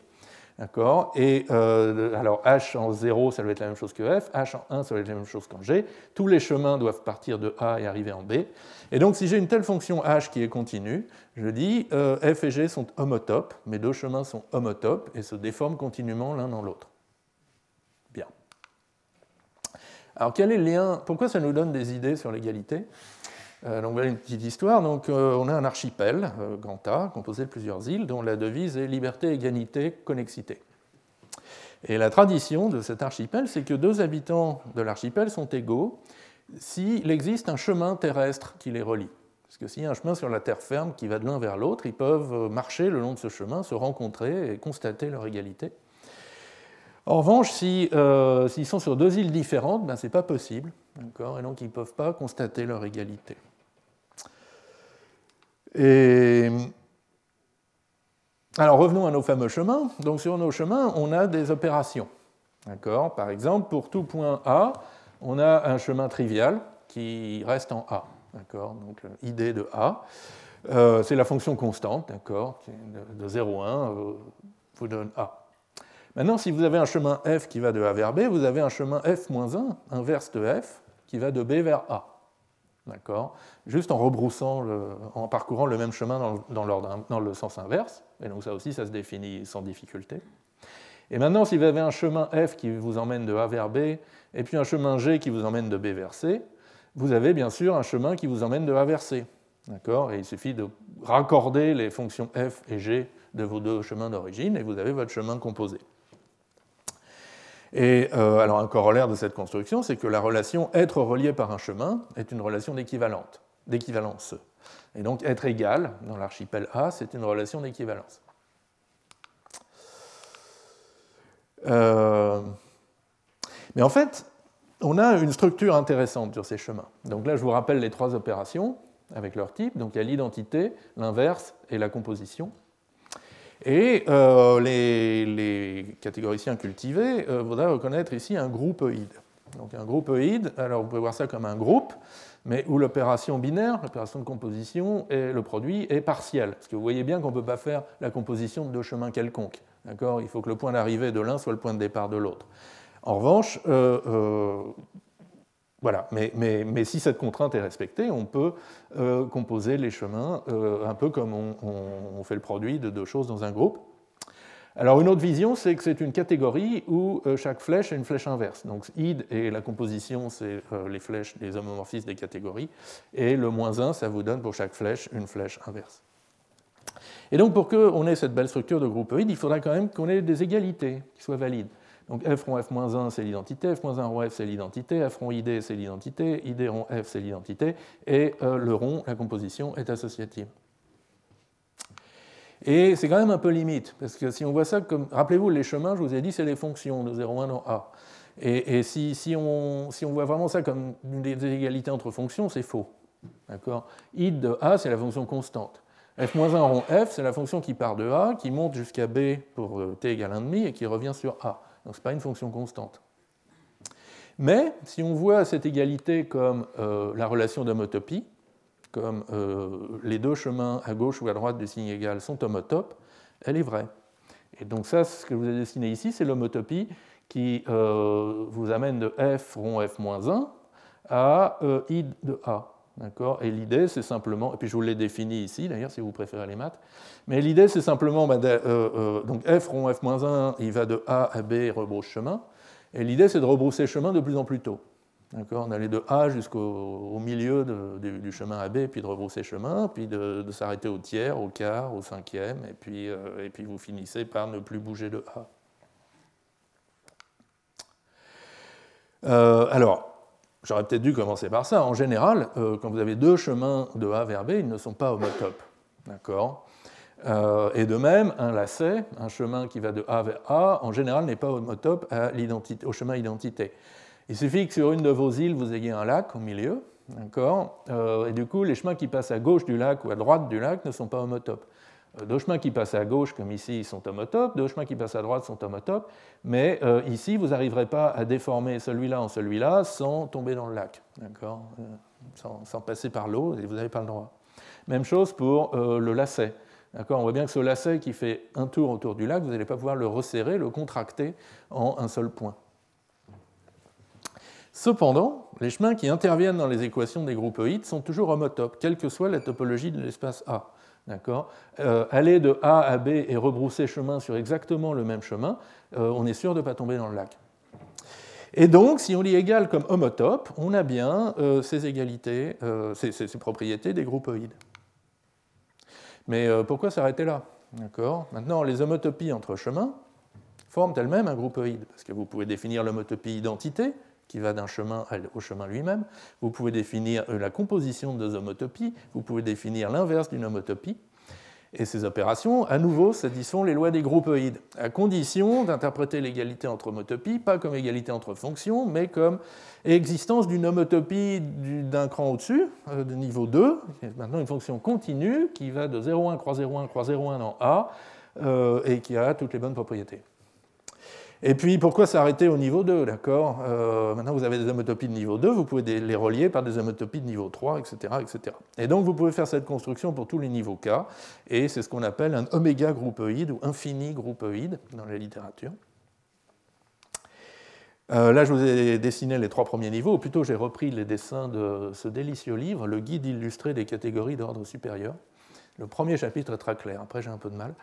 D'accord Et euh, alors H en 0, ça doit être la même chose que F, H en 1, ça doit être la même chose qu'en G. Tous les chemins doivent partir de A et arriver en B. Et donc si j'ai une telle fonction H qui est continue, je dis euh, F et G sont homotopes, mes deux chemins sont homotopes et se déforment continuellement l'un dans l'autre. Bien. Alors quel est le lien? Pourquoi ça nous donne des idées sur l'égalité? Voilà une petite histoire. Donc, euh, on a un archipel, euh, grand A, composé de plusieurs îles, dont la devise est liberté, égalité, connexité. Et la tradition de cet archipel, c'est que deux habitants de l'archipel sont égaux s'il existe un chemin terrestre qui les relie. Parce que s'il y a un chemin sur la terre ferme qui va de l'un vers l'autre, ils peuvent marcher le long de ce chemin, se rencontrer et constater leur égalité. En revanche, s'ils sont sur deux îles différentes, ben, ce n'est pas possible. Et donc ils ne peuvent pas constater leur égalité. Alors revenons à nos fameux chemins. Donc sur nos chemins, on a des opérations. Par exemple, pour tout point A, on a un chemin trivial qui reste en A. Donc id de A, euh, c'est la fonction constante, d'accord, de 0,1 euh, vous donne A. Maintenant, si vous avez un chemin f qui va de A vers B, vous avez un chemin f-1 inverse de f qui va de B vers A. D'accord? Juste en rebroussant, en parcourant le même chemin dans, dans le sens inverse. Et donc ça aussi, ça se définit sans difficulté. Et maintenant, si vous avez un chemin F qui vous emmène de A vers B, et puis un chemin G qui vous emmène de B vers C, vous avez bien sûr un chemin qui vous emmène de A vers C. D'accord? Et il suffit de raccorder les fonctions F et G de vos deux chemins d'origine, et vous avez votre chemin composé. Et euh, alors un corollaire de cette construction, c'est que la relation être relié par un chemin est une relation d'équivalence. Et donc être égal dans l'archipel A, c'est une relation d'équivalence. Euh, mais en fait, on a une structure intéressante sur ces chemins. Donc là, je vous rappelle les trois opérations avec leur type. Donc il y a l'identité, l'inverse et la composition. Et euh, les, catégoriciens cultivés euh, voudraient reconnaître ici un groupeoïde. Donc un groupeoïde, alors vous pouvez voir ça comme un groupe, mais où l'opération binaire, l'opération de composition, le produit est partiel. Parce que vous voyez bien qu'on ne peut pas faire la composition de deux chemins quelconques. Il faut que le point d'arrivée de l'un soit le point de départ de l'autre. En revanche, euh, voilà, mais, si cette contrainte est respectée, on peut euh, composer les chemins euh, un peu comme on, fait le produit de deux choses dans un groupe. Alors une autre vision, c'est que c'est une catégorie où euh, chaque flèche est une flèche inverse. Donc id et la composition, c'est les flèches, les homomorphismes des catégories, et le moins 1, ça vous donne pour chaque flèche une flèche inverse. Et donc pour qu'on ait cette belle structure de groupe id, il faudra quand même qu'on ait des égalités qui soient valides. Donc f rond f-1 c'est l'identité, f-1 rond f c'est l'identité, f rond id c'est l'identité, id rond f c'est l'identité, et euh, le rond, la composition, est associative. Et c'est quand même un peu limite, parce que si on voit ça comme. Rappelez-vous, les chemins, je vous ai dit, c'est les fonctions de 0,1 dans A. Et, si, si, on, si, on, voit vraiment ça comme une des égalités entre fonctions, c'est faux. D'accord? Id de A, c'est la fonction constante. f-1 rond f, c'est la fonction qui part de A, qui monte jusqu'à B pour euh, t égale 1,5 et qui revient sur A. Donc ce n'est pas une fonction constante. Mais si on voit cette égalité comme euh, la relation d'homotopie, comme euh, les deux chemins à gauche ou à droite du signe égal sont homotopes, elle est vraie. Et donc ça, ce que vous ai dessiné ici, c'est l'homotopie qui euh, vous amène de f rond f-1 à i de A. Et l'idée, c'est simplement, et puis je vous l'ai défini ici, d'ailleurs, si vous préférez les maths, mais l'idée, c'est simplement, bah, donc f rond f-1, il va de A à B et rebrousse chemin, et l'idée, c'est de rebrousser chemin de plus en plus tôt. On allait de A jusqu'au milieu du chemin AB, puis de rebrousser chemin, puis de, s'arrêter au tiers, au quart, au cinquième, et puis, euh, et puis vous finissez par ne plus bouger de A. Euh, alors, j'aurais peut-être dû commencer par ça. En général, euh, quand vous avez deux chemins de A vers B, ils ne sont pas homotopes. D'accord? Et de même, un lacet, un chemin qui va de A vers A, en général n'est pas homotope à au chemin identité. Il suffit que sur une de vos îles, vous ayez un lac au milieu, d'accord? Euh, Et du coup, les chemins qui passent à gauche du lac ou à droite du lac ne sont pas homotopes. Euh, deux chemins qui passent à gauche, comme ici, sont homotopes, deux chemins qui passent à droite sont homotopes, mais euh, ici, vous n'arriverez pas à déformer celui-là en celui-là sans tomber dans le lac, d'accord sans, sans, passer par l'eau, et vous n'avez pas le droit. Même chose pour le lacet. On voit bien que ce lacet qui fait un tour autour du lac, vous n'allez pas pouvoir le resserrer, le contracter en un seul point. Cependant, les chemins qui interviennent dans les équations des groupoïdes sont toujours homotopes, quelle que soit la topologie de l'espace A. Euh, aller de A à B et rebrousser chemin sur exactement le même chemin, euh, on est sûr de ne pas tomber dans le lac. Et donc, si on lit égal comme homotope, on a bien euh, ces égalités, ces, ces, propriétés des groupoïdes. Mais pourquoi s'arrêter là? Maintenant, les homotopies entre chemins forment elles-mêmes un groupoïde, parce que vous pouvez définir l'homotopie identité, qui va d'un chemin au chemin lui-même. Vous pouvez définir euh, la composition de deux homotopies, vous pouvez définir l'inverse d'une homotopie. Et ces opérations, à nouveau, satisfont les lois des groupoïdes, à condition d'interpréter l'égalité entre homotopies, pas comme égalité entre fonctions, mais comme existence d'une homotopie d'un cran au-dessus, euh, de niveau 2, maintenant une fonction continue qui va de 0,1 croix 0,1 croix 0,1 dans A, euh, et qui a toutes les bonnes propriétés. Et puis pourquoi s'arrêter au niveau 2 d'accord? Euh, Maintenant vous avez des homotopies de niveau 2, vous pouvez les relier par des homotopies de niveau 3, etc., etc. Et donc vous pouvez faire cette construction pour tous les niveaux K, et c'est ce qu'on appelle un oméga groupoïde ou infini groupoïde dans la littérature. Euh, là, je vous ai dessiné les trois premiers niveaux, ou plutôt j'ai repris les dessins de ce délicieux livre, Le guide illustré des catégories d'ordre supérieur. Le premier chapitre est très clair, après j'ai un peu de mal.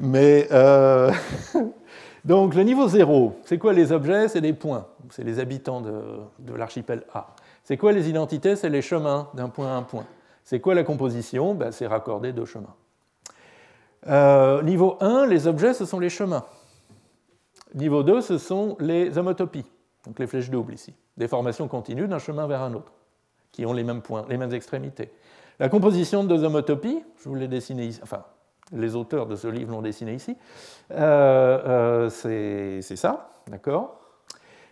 Mais euh, Donc le niveau 0, c'est quoi les objets? C'est les points, c'est les habitants de, l'archipel A. C'est quoi les identités? C'est les chemins d'un point à un point. C'est quoi la composition? Ben, C'est raccorder deux chemins. Euh, niveau 1, les objets, ce sont les chemins. Niveau 2, ce sont les homotopies, donc les flèches doubles ici, des formations continues d'un chemin vers un autre, qui ont les mêmes points, les mêmes extrémités. La composition de deux homotopies, je vous l'ai dessiné ici, enfin les auteurs de ce livre l'ont dessiné ici, euh, euh, c'est ça, d'accord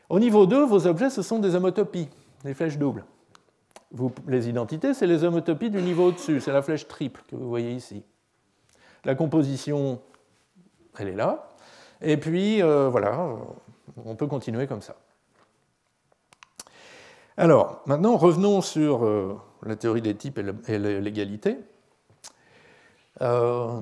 Au niveau 2, vos objets, ce sont des homotopies, des flèches doubles. les identités, c'est les homotopies du niveau au-dessus, c'est la flèche triple que vous voyez ici. La composition, elle est là. Et puis, euh, voilà, on peut continuer comme ça. Alors, maintenant, revenons sur la théorie des types et l'égalité. Euh,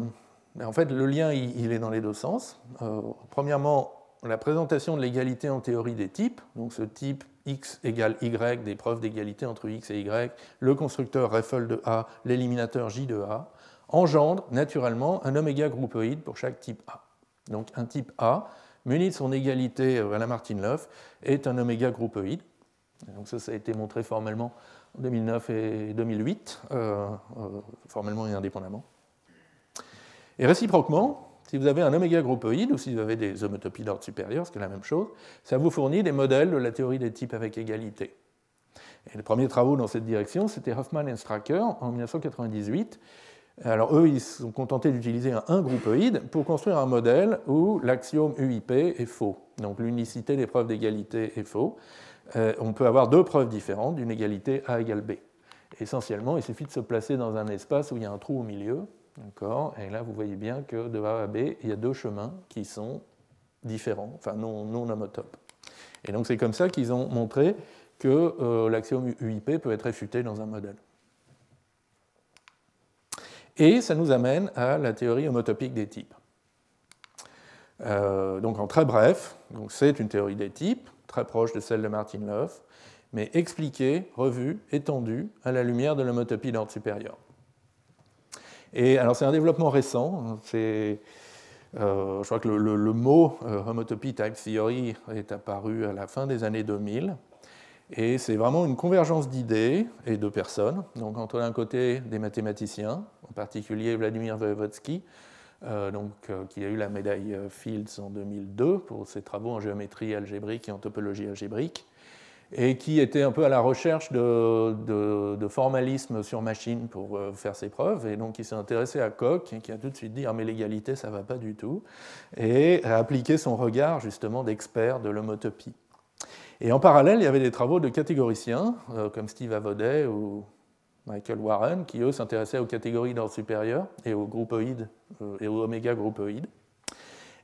en fait, le lien, il, est dans les deux sens. Euh, premièrement, la présentation de l'égalité en théorie des types, donc ce type x égale y, des preuves d'égalité entre x et y, le constructeur Reffel de A, l'éliminateur J de A, engendre naturellement un oméga groupoïde pour chaque type A. Donc un type A, muni de son égalité à la Martin-Löf, est un oméga groupoïde. Donc ça, ça a été montré formellement en 2009 et 2008, euh, formellement et indépendamment. Et réciproquement, si vous avez un oméga groupoïde ou si vous avez des homotopies d'ordre supérieur, ce qui est la même chose, ça vous fournit des modèles de la théorie des types avec égalité. Et les premiers travaux dans cette direction, c'était Hoffman et Stracker en 1998. Alors eux, ils se sont contentés d'utiliser un 1 groupoïde pour construire un modèle où l'axiome UIP est faux. Donc l'unicité des preuves d'égalité est faux. Euh, on peut avoir deux preuves différentes d'une égalité A égale B. Essentiellement, il suffit de se placer dans un espace où il y a un trou au milieu, et là, vous voyez bien que de A à B, il y a deux chemins qui sont différents, enfin non, non homotopes. Et donc c'est comme ça qu'ils ont montré que euh, l'axiome UIP peut être réfuté dans un modèle. Et ça nous amène à la théorie homotopique des types. Euh, donc en très bref, c'est une théorie des types, très proche de celle de Martin Löf, mais expliquée, revue, étendue à la lumière de l'homotopie d'ordre supérieur. Alors c'est un développement récent, c'est, euh, je crois que le, mot euh, homotopy type theory est apparu à la fin des années 2000, et c'est vraiment une convergence d'idées et de personnes. Donc entre d'un côté des mathématiciens, en particulier Vladimir Voevodsky, euh, donc, qui a eu la médaille Fields en 2002 pour ses travaux en géométrie algébrique et en topologie algébrique, et qui était un peu à la recherche de, formalisme sur machine pour euh, faire ses preuves, et donc il s'est intéressé à Koch, qui a tout de suite dit ah, mais l'égalité ça va pas du tout, et a appliqué son regard justement d'expert de l'homotopie. Et en parallèle, il y avait des travaux de catégoriciens, euh, comme Steve Avodet ou Michael Warren, qui eux s'intéressaient aux catégories d'ordre supérieur et aux groupoïdes euh, et aux oméga groupoïdes.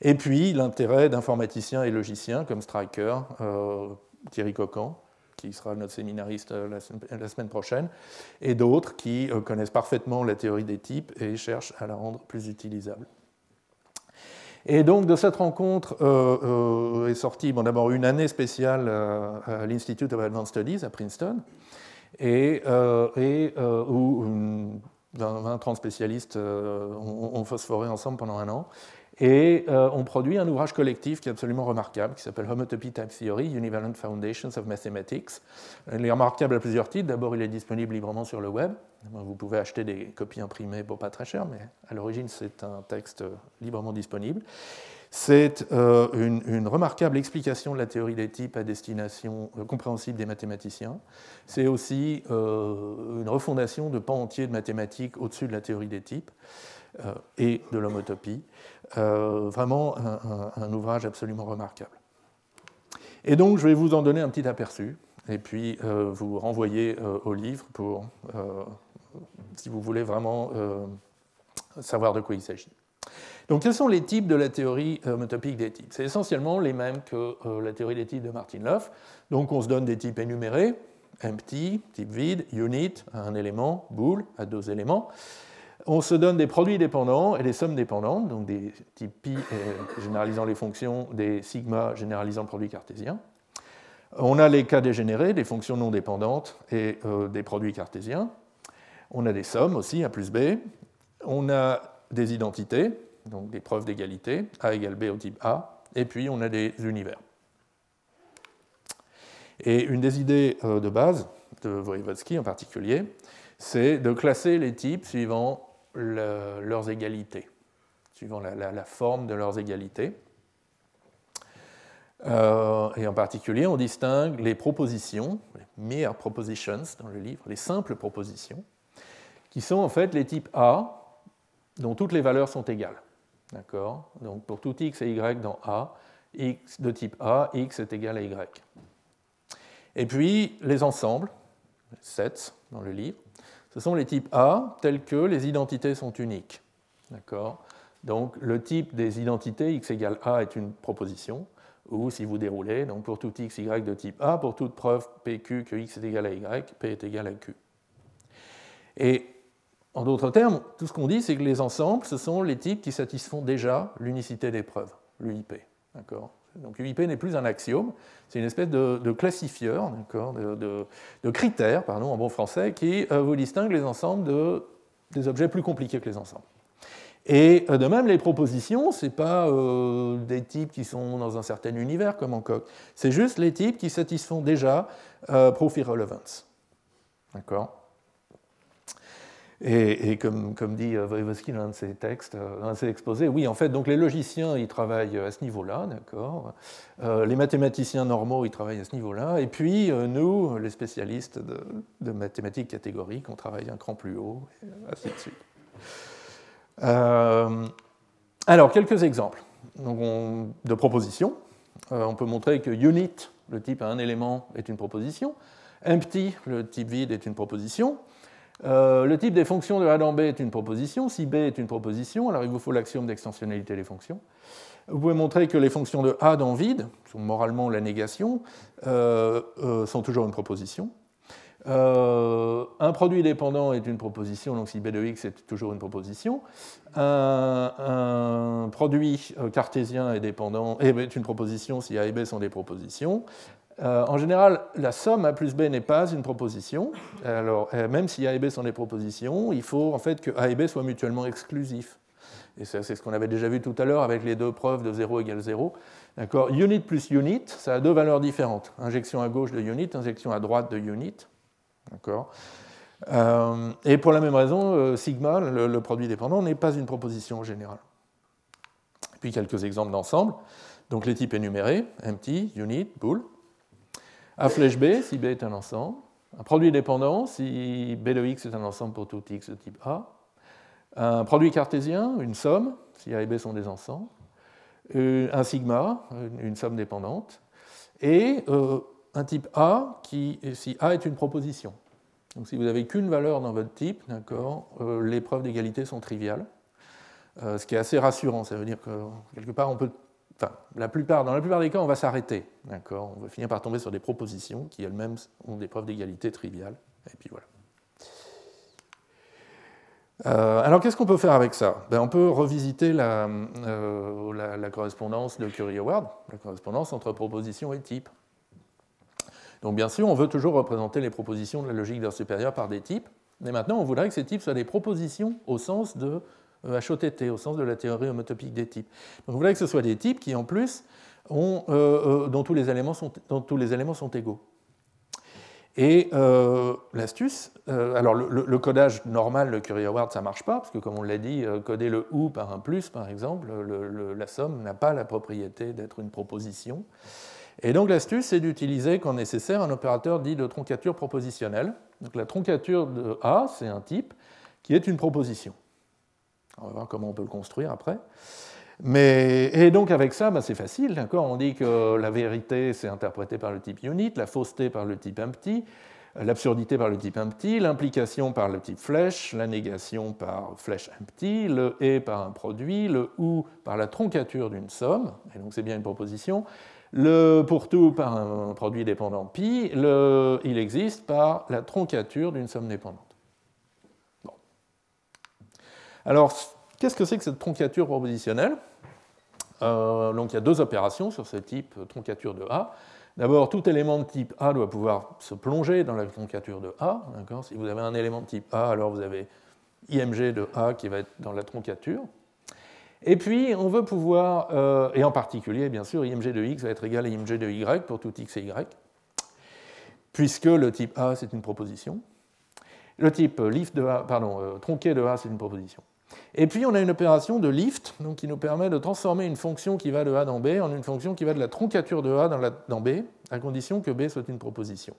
Et puis l'intérêt d'informaticiens et logiciens comme Stryker, Thierry Cocan, qui sera notre séminariste euh, la semaine prochaine, et d'autres qui euh, connaissent parfaitement la théorie des types et cherchent à la rendre plus utilisable. Et donc de cette rencontre euh, est sortie bon, d'abord une année spéciale à l'Institute of Advanced Studies à Princeton, et, où 20-30 spécialistes ont, phosphoré ensemble pendant un an. Et euh, on produit un ouvrage collectif qui est absolument remarquable, qui s'appelle Homotopy Type Theory, Univalent Foundations of Mathematics. Il est remarquable à plusieurs titres. D'abord, il est disponible librement sur le web. Vous pouvez acheter des copies imprimées pour pas très cher, mais à l'origine, c'est un texte librement disponible. C'est euh, une, remarquable explication de la théorie des types à destination euh, compréhensible des mathématiciens. C'est aussi une refondation de pans entiers de mathématiques au-dessus de la théorie des types et de l'homotopie. Euh, vraiment un, ouvrage absolument remarquable. Et donc, je vais vous en donner un petit aperçu, et puis euh, vous renvoyer euh, au livre pour, si vous voulez vraiment savoir de quoi il s'agit. Donc, quels sont les types de la théorie homotopique des types? C'est essentiellement les mêmes que la théorie des types de Martin Löf. Donc, on se donne des types énumérés empty, type vide, unit, un élément, bool, à deux éléments on se donne des produits dépendants et des sommes dépendantes, donc des types pi généralisant les fonctions, des sigma généralisant le produit cartésien. On a les cas dégénérés, des fonctions non dépendantes et euh, des produits cartésiens. On a des sommes aussi, A plus B. On a des identités, donc des preuves d'égalité, A égale B au type A. Et puis on a des univers. Et une des idées euh, de base de Voevodsky en particulier, c'est de classer les types suivant leurs égalités, suivant la, forme de leurs égalités. Euh, et en particulier, on distingue les propositions, les mere propositions dans le livre, les simples propositions, qui sont en fait les types A, dont toutes les valeurs sont égales. D'accord? Donc pour tout x et y dans A, x de type A, x est égal à y. Et puis les ensembles, sets dans le livre, ce sont les types A tels que les identités sont uniques. D'accord? Donc le type des identités x égale A est une proposition, ou si vous déroulez, donc pour tout x, y de type A, pour toute preuve PQ que x est égal à y, P est égal à Q. Et en d'autres termes, tout ce qu'on dit, c'est que les ensembles, ce sont les types qui satisfont déjà l'unicité des preuves, l'UIP. D'accord? Donc UIP n'est plus un axiome, c'est une espèce de, classifieur, de, de, critère, pardon, en bon français, qui euh, vous distingue les ensembles de, des objets plus compliqués que les ensembles. Et euh, de même, les propositions, ce n'est pas euh, des types qui sont dans un certain univers comme en Coq, c'est juste les types qui satisfont déjà proof irrelevance. D'accord? Et, comme, dit euh, Voevodsky dans un de ses textes, euh, dans ses exposés, oui, en fait, donc les logiciens, ils travaillent à ce niveau-là, d'accord. Euh, les mathématiciens normaux, ils travaillent à ce niveau-là. Et puis, nous, les spécialistes de, mathématiques catégoriques, on travaille un cran plus haut, et ainsi de suite. alors, quelques exemples de propositions. on peut montrer que unit, le type à un élément, est une proposition. Empty, le type vide, est une proposition. Euh, le type des fonctions de A dans B est une proposition. Si B est une proposition, alors il vous faut l'axiome d'extensionnalité des fonctions. Vous pouvez montrer que les fonctions de A dans vide, sont moralement la négation, euh, euh, sont toujours une proposition. un produit dépendant est une proposition, donc si B de x est toujours une proposition. Un, produit cartésien dépendant est une proposition si A et B sont des propositions. Euh, en général, la somme A plus B n'est pas une proposition. Alors, euh, même si A et B sont des propositions, il faut en fait que A et B soient mutuellement exclusifs. Et c'est ce qu'on avait déjà vu tout à l'heure avec les deux preuves de 0 égale 0. Unit plus unit, ça a deux valeurs différentes. Injection à gauche de unit, injection à droite de unit. D'accord euh, et pour la même raison, sigma, le, produit dépendant, n'est pas une proposition en général. Puis quelques exemples d'ensemble. Donc les types énumérés, empty, unit, bool. A flèche B, si B est un ensemble. Un produit dépendant, si B de x est un ensemble pour tout x de type A. Un produit cartésien, une somme, si A et B sont des ensembles. Euh, un sigma, une somme dépendante. Et euh, un type A, qui, si A est une proposition. Donc si vous n'avez qu'une valeur dans votre type, euh, les preuves d'égalité sont triviales. ce qui est assez rassurant, ça veut dire que quelque part on peut Enfin, dans la plupart des cas, on va s'arrêter. D'accord? On va finir par tomber sur des propositions qui elles-mêmes ont des preuves d'égalité triviales. Et puis voilà. Euh, alors qu'est-ce qu'on peut faire avec ça? Ben, On peut revisiter euh, la, la, correspondance de Curie-Howard, la correspondance entre proposition et type. Donc bien sûr, on veut toujours représenter les propositions de la logique d'un supérieur par des types, mais maintenant on voudrait que ces types soient des propositions au sens de HOTT, euh, au sens de la théorie homotopique des types. Donc vous voulez que ce soit des types qui, en plus, ont, euh, euh, dont, tous les éléments sont, égaux. Et l'astuce, alors le, codage normal de Curie-Howard, ça ne marche pas, parce que comme on l'a dit, coder le OU par un plus, par exemple, la somme n'a pas la propriété d'être une proposition. Et donc l'astuce, c'est d'utiliser, quand nécessaire, un opérateur dit de troncature propositionnelle. Donc la troncature de A, c'est un type qui est une proposition. On va voir comment on peut le construire après. Mais, et donc avec ça, bah, c'est facile, On dit que la vérité, c'est interprété par le type unit, la fausseté par le type empty, l'absurdité par le type empty, l'implication par le type flèche, la négation par flèche empty, le et par un produit, le ou par la troncature d'une somme, et donc c'est bien une proposition, le pour tout par un produit dépendant pi, le il existe par la troncature d'une somme dépendante. Alors, qu'est-ce que c'est que cette troncature propositionnelle? Euh, Donc, il y a deux opérations sur ce type troncature de A. D'abord, tout élément de type A doit pouvoir se plonger dans la troncature de A. Si vous avez un élément de type A, alors vous avez IMG de A qui va être dans la troncature. Et puis, on veut pouvoir, euh, et en particulier, bien sûr, IMG de X va être égal à IMG de Y pour tout X et Y, puisque le type A, c'est une proposition. Le type lift de A, pardon, euh, tronqué de A, c'est une proposition. Et puis on a une opération de lift qui nous permet de transformer une fonction qui va de A dans B en une fonction qui va de la troncature de A dans B, à condition que B soit une proposition.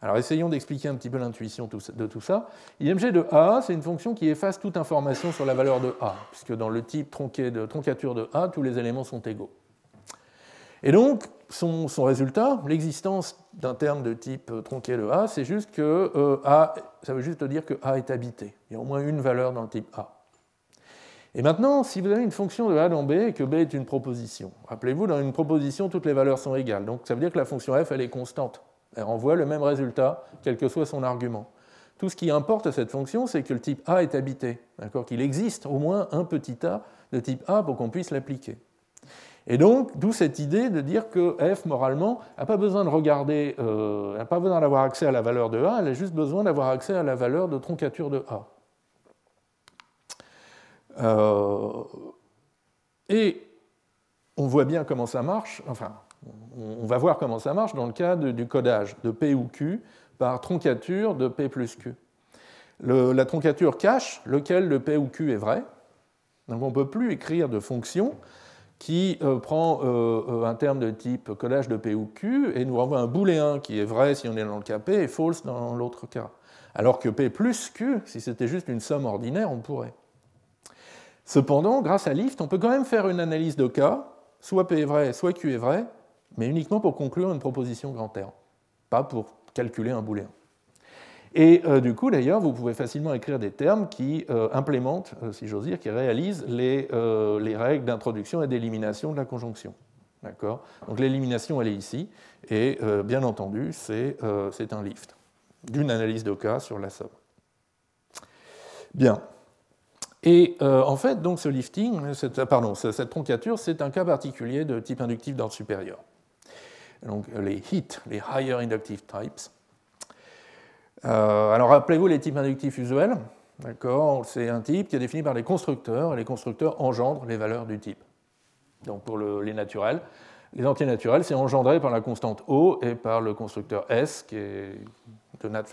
Alors essayons d'expliquer un petit peu l'intuition de tout ça. IMG de A, c'est une fonction qui efface toute information sur la valeur de A, puisque dans le type tronqué de troncature de A, tous les éléments sont égaux. Et donc, son, résultat, l'existence d'un terme de type tronqué de A, c'est juste que euh, A, ça veut juste dire que A est habité. Il y a au moins une valeur dans le type A. Et maintenant, si vous avez une fonction de A dans B et que B est une proposition, rappelez-vous, dans une proposition, toutes les valeurs sont égales. Donc ça veut dire que la fonction f, elle est constante. Elle renvoie le même résultat, quel que soit son argument. Tout ce qui importe à cette fonction, c'est que le type A est habité, qu'il existe au moins un petit a de type A pour qu'on puisse l'appliquer. Et donc, d'où cette idée de dire que f, moralement, n'a pas besoin de regarder, euh, n'a pas besoin d'avoir accès à la valeur de A, elle a juste besoin d'avoir accès à la valeur de troncature de A. Euh, et on voit bien comment ça marche, enfin, on va voir comment ça marche dans le cas du codage de P ou Q par troncature de P plus Q. la troncature cache lequel de P ou Q est vrai. Donc on ne peut plus écrire de fonction qui euh, prend euh, euh, un terme de type collage de P ou Q et nous renvoie un booléen qui est vrai si on est dans le cas P et false dans l'autre cas. Alors que P plus Q, si c'était juste une somme ordinaire, on pourrait. Cependant, grâce à Lift, on peut quand même faire une analyse de cas, soit P est vrai, soit Q est vrai, mais uniquement pour conclure une proposition grand terme, pas pour calculer un booléen. Et euh, du coup, d'ailleurs, vous pouvez facilement écrire des termes qui euh, implémentent, euh, si j'ose dire, qui réalisent les, les règles d'introduction et d'élimination de la conjonction. D'accord? Donc l'élimination, elle est ici, et bien entendu, c'est un lift d'une analyse de cas sur la somme. Bien. Et en fait, donc ce lifting, cette, pardon, cette troncature, c'est un cas particulier de type inductif d'ordre supérieur. donc les HIT, les Higher Inductive Types. Alors rappelez-vous les types inductifs usuels. C'est un type qui est défini par les constructeurs, et les constructeurs engendrent les valeurs du type. Donc pour les naturels, les entiers naturels, c'est engendré par la constante O et par le constructeur S, qui est de nat.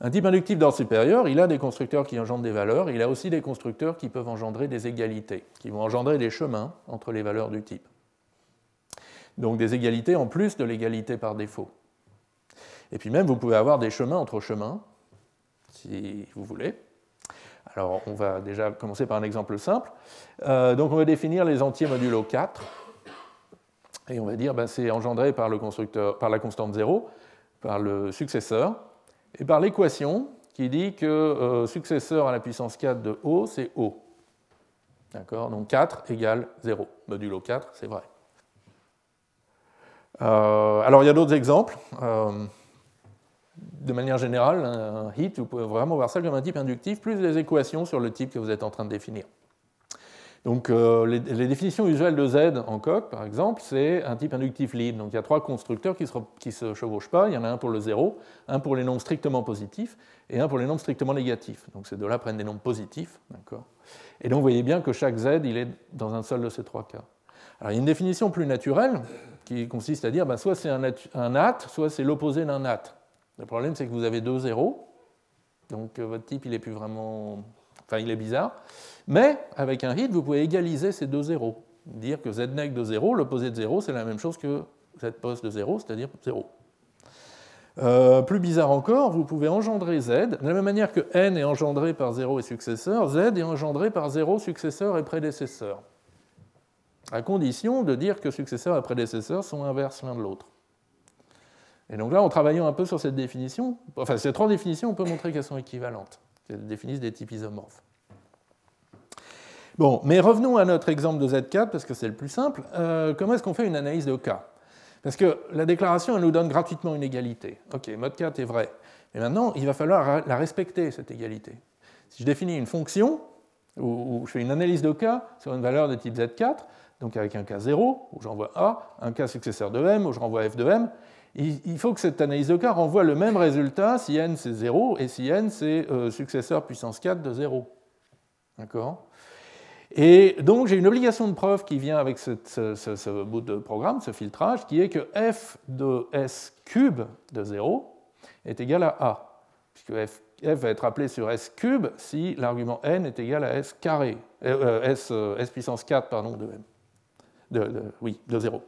Un type inductif d'ordre supérieur, il a des constructeurs qui engendrent des valeurs, il a aussi des constructeurs qui peuvent engendrer des égalités, qui vont engendrer des chemins entre les valeurs du type. Donc des égalités en plus de l'égalité par défaut. Et puis même, vous pouvez avoir des chemins entre chemins, si vous voulez. Alors, on va déjà commencer par un exemple simple. Euh, donc, on va définir les entiers modulo 4. Et on va dire ben, c'est engendré par, le constructeur, par la constante 0, par le successeur, et par l'équation qui dit que euh, successeur à la puissance 4 de O, c'est O. D'accord? Donc 4 égale 0. Modulo 4, c'est vrai. Euh, alors il y a d'autres exemples de manière générale, un hit, vous pouvez vraiment voir ça comme un type inductif, plus les équations sur le type que vous êtes en train de définir. Donc euh, les, définitions usuelles de Z en coq, par exemple, c'est un type inductif libre. Donc il y a trois constructeurs qui ne se, chevauchent pas. Il y en a un pour le zéro, un pour les nombres strictement positifs et un pour les nombres strictement négatifs. Donc ces deux-là prennent des nombres positifs. Et donc vous voyez bien que chaque Z, il est dans un seul de ces trois cas. Alors il y a une définition plus naturelle qui consiste à dire ben, soit c'est un at, soit c'est l'opposé d'un at. Le problème, c'est que vous avez deux zéros, donc euh, votre type, il est plus vraiment. Enfin, il est bizarre. Mais avec un hit, vous pouvez égaliser ces deux zéros. Dire que z neg de 0, l'opposé de 0, c'est la même chose que z post de 0, c'est-à-dire 0. Euh, plus bizarre encore, vous pouvez engendrer z, de la même manière que n est engendré par 0 et successeur, z est engendré par 0 successeur et prédécesseur, à condition de dire que successeur et prédécesseur sont inverses l'un de l'autre. Et donc là, en travaillant un peu sur cette définition, enfin ces trois définitions, on peut montrer qu'elles sont équivalentes, qu'elles définissent des types isomorphes. Bon, mais revenons à notre exemple de Z4, parce que c'est le plus simple. Euh, comment est-ce qu'on fait une analyse de cas Parce que la déclaration, elle nous donne gratuitement une égalité. Ok, mode 4 est vrai. Mais maintenant, il va falloir la respecter, cette égalité. Si je définis une fonction, où je fais une analyse de cas sur une valeur de type Z4, donc avec un cas 0, où j'envoie A, un cas successeur de M, où je renvoie F de M, il faut que cette analyse de cas renvoie le même résultat si n c'est 0 et si n c'est euh, successeur puissance 4 de 0. D'accord? Et donc j'ai une obligation de preuve qui vient avec ce, bout de programme, ce filtrage, qui est que f de s cube de 0 est égal à a, puisque f, va être appelé sur s cube si l'argument n est égal à s carré, euh, euh, s, puissance 4 pardon, de m. Oui, de 0.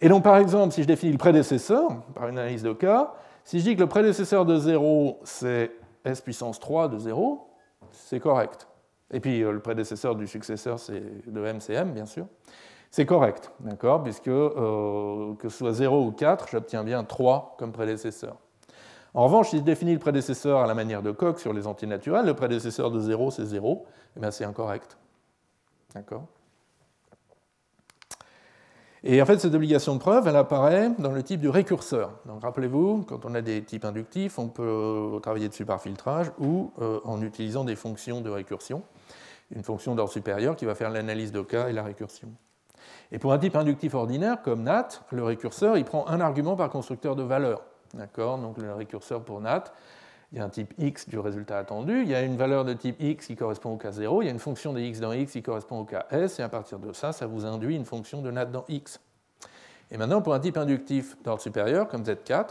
Et donc, par exemple, si je définis le prédécesseur, par une analyse de cas, si je dis que le prédécesseur de 0, c'est s puissance 3 de 0, c'est correct. Et puis, euh, le prédécesseur du successeur, c'est de m, c'est m, bien sûr. C'est correct, d'accord Puisque euh, que ce soit 0 ou 4, j'obtiens bien 3 comme prédécesseur. En revanche, si je définis le prédécesseur à la manière de Koch sur les antinaturels, le prédécesseur de 0, c'est 0, et bien c'est incorrect. D'accord? Et en fait, cette obligation de preuve, elle apparaît dans le type du récurseur. Donc rappelez-vous, quand on a des types inductifs, on peut travailler dessus par filtrage ou euh, en utilisant des fonctions de récursion, une fonction d'ordre supérieur qui va faire l'analyse de cas et la récursion. Et pour un type inductif ordinaire comme NAT, le récurseur, il prend un argument par constructeur de valeur. D'accord? Donc le récurseur pour NAT, il y a un type x du résultat attendu, il y a une valeur de type x qui correspond au cas 0, il y a une fonction de x dans x qui correspond au cas s, et à partir de ça, ça vous induit une fonction de nat dans x. Et maintenant, pour un type inductif d'ordre supérieur, comme Z4,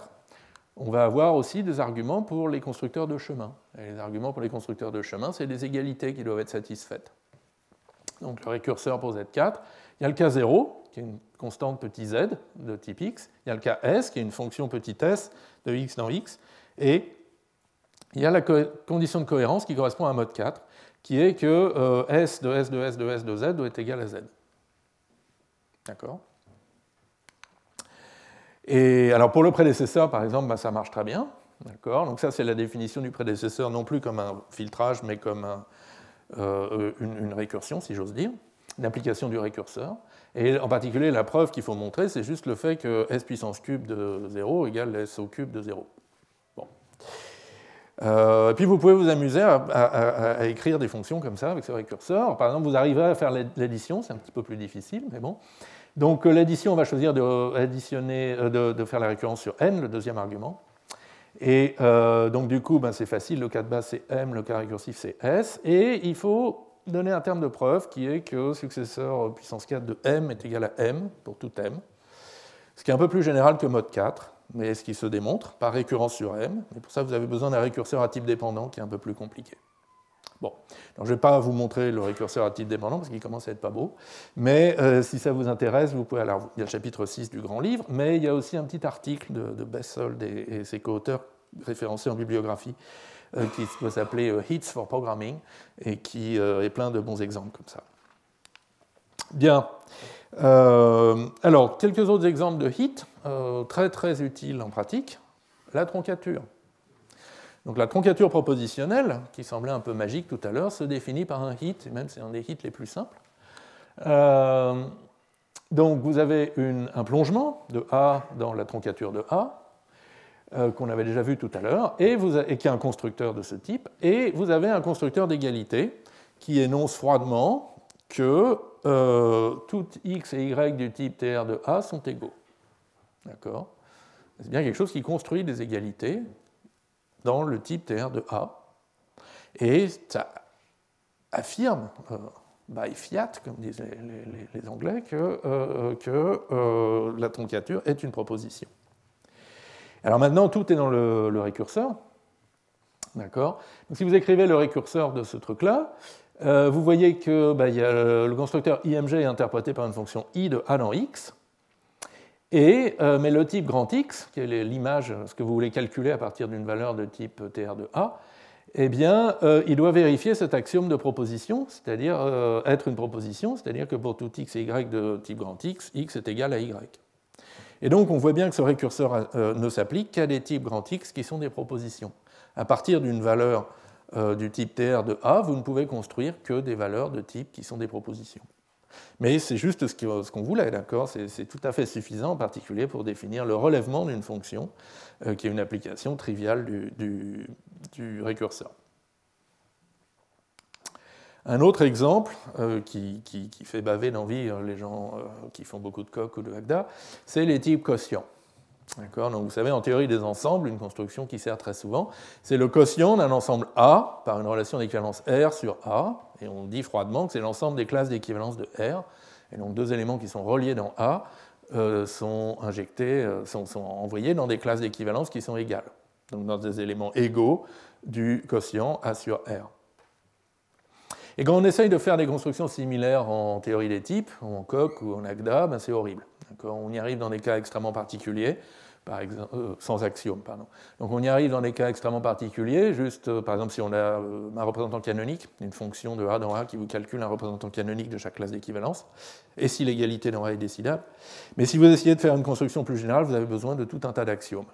on va avoir aussi des arguments pour les constructeurs de chemin. Et les arguments pour les constructeurs de chemin, c'est des égalités qui doivent être satisfaites. Donc le récurseur pour Z4, il y a le cas 0, qui est une constante petit z de type x, il y a le cas s, qui est une fonction petit s de x dans x, et il y a la condition de cohérence qui correspond à un mode 4, qui est que euh, S de S de S de S de Z doit être égal à Z. D'accord? Et alors pour le prédécesseur, par exemple, bah, ça marche très bien. D'accord? Donc ça, c'est la définition du prédécesseur, non plus comme un filtrage, mais comme euh, une, récursion, si j'ose dire, une application du récurseur. Et en particulier, la preuve qu'il faut montrer, c'est juste le fait que s puissance cube de 0 égale s au cube de 0. Euh, puis vous pouvez vous amuser à, écrire des fonctions comme ça avec ce récurseur. Par exemple, vous arrivez à faire l'édition, c'est un petit peu plus difficile, mais bon. Donc l'addition, on va choisir de, additionner, de, faire la récurrence sur n, le deuxième argument. Et donc du coup, ben, c'est facile, le cas de base c'est m, le cas récursif c'est s, et il faut donner un terme de preuve qui est que successeur puissance 4 de m est égal à m pour tout m, ce qui est un peu plus général que mode 4, mais ce qui se démontre par récurrence sur m. Et pour ça, vous avez besoin d'un récurseur à type dépendant qui est un peu plus compliqué. Bon, je ne vais pas vous montrer le récurseur à type dépendant parce qu'il commence à être pas beau, mais euh, si ça vous intéresse, vous pouvez. Alors, il y a le chapitre 6 du grand livre, mais il y a aussi un petit article de, de Bessold et, ses co-auteurs référencés en bibliographie euh, qui va s'appeler euh, Hits for Programming et qui est plein de bons exemples comme ça. Bien. Alors, quelques autres exemples de hits, très très utiles en pratique. La troncature. Donc la troncature propositionnelle, qui semblait un peu magique tout à l'heure, se définit par un hit, et même c'est un des hits les plus simples. Euh, donc vous avez un plongement de A dans la troncature de A, euh, qu'on avait déjà vu tout à l'heure, et, qui est un constructeur de ce type, et vous avez un constructeur d'égalité qui énonce froidement que euh, toutes x et y du type TR de A sont égaux. D'accord? C'est bien quelque chose qui construit des égalités, dans le type TR de A. Et ça affirme, euh, by fiat, comme disent les, Anglais, que, euh, euh, la troncature est une proposition. Alors maintenant, tout est dans le, récurseur. D'accord? Si vous écrivez le récurseur de ce truc-là, vous voyez que bah, le constructeur IMG est interprété par une fonction i de a dans x, et, euh, mais le type grand X, qui est l'image, ce que vous voulez calculer à partir d'une valeur de type TR de A, eh bien, euh, il doit vérifier cet axiome de proposition, c'est-à-dire euh, être une proposition, c'est-à-dire que pour tout x et y de type grand X, x est égal à y. Et donc, on voit bien que ce récurseur ne s'applique qu'à des types grand X qui sont des propositions. À partir d'une valeur du type TR de A, vous ne pouvez construire que des valeurs de type qui sont des propositions. Mais c'est juste ce qu'on voulait, d'accord? C'est tout à fait suffisant, en particulier pour définir le relèvement d'une fonction, euh, qui est une application triviale du, récurseur. Un autre exemple euh, qui, fait baver d'envie euh, les gens qui font beaucoup de coq ou de Agda, c'est les types quotients. Donc vous savez, en théorie des ensembles, une construction qui sert très souvent, c'est le quotient d'un ensemble A par une relation d'équivalence R sur A, et on dit froidement que c'est l'ensemble des classes d'équivalence de R. Et donc deux éléments qui sont reliés dans A euh, sont injectés, euh, sont, envoyés dans des classes d'équivalence qui sont égales. Donc dans des éléments égaux du quotient A sur R. Et quand on essaye de faire des constructions similaires en théorie des types, en Coq ou en Agda, ben c'est horrible. On y arrive dans des cas extrêmement particuliers par exemple, euh, sans axiome. Pardon. Donc on y arrive dans des cas extrêmement particuliers, juste euh, par exemple si on a euh, un représentant canonique, une fonction de A dans A qui vous calcule un représentant canonique de chaque classe d'équivalence, et si l'égalité dans A est décidable. Mais si vous essayez de faire une construction plus générale, vous avez besoin de tout un tas d'axiomes,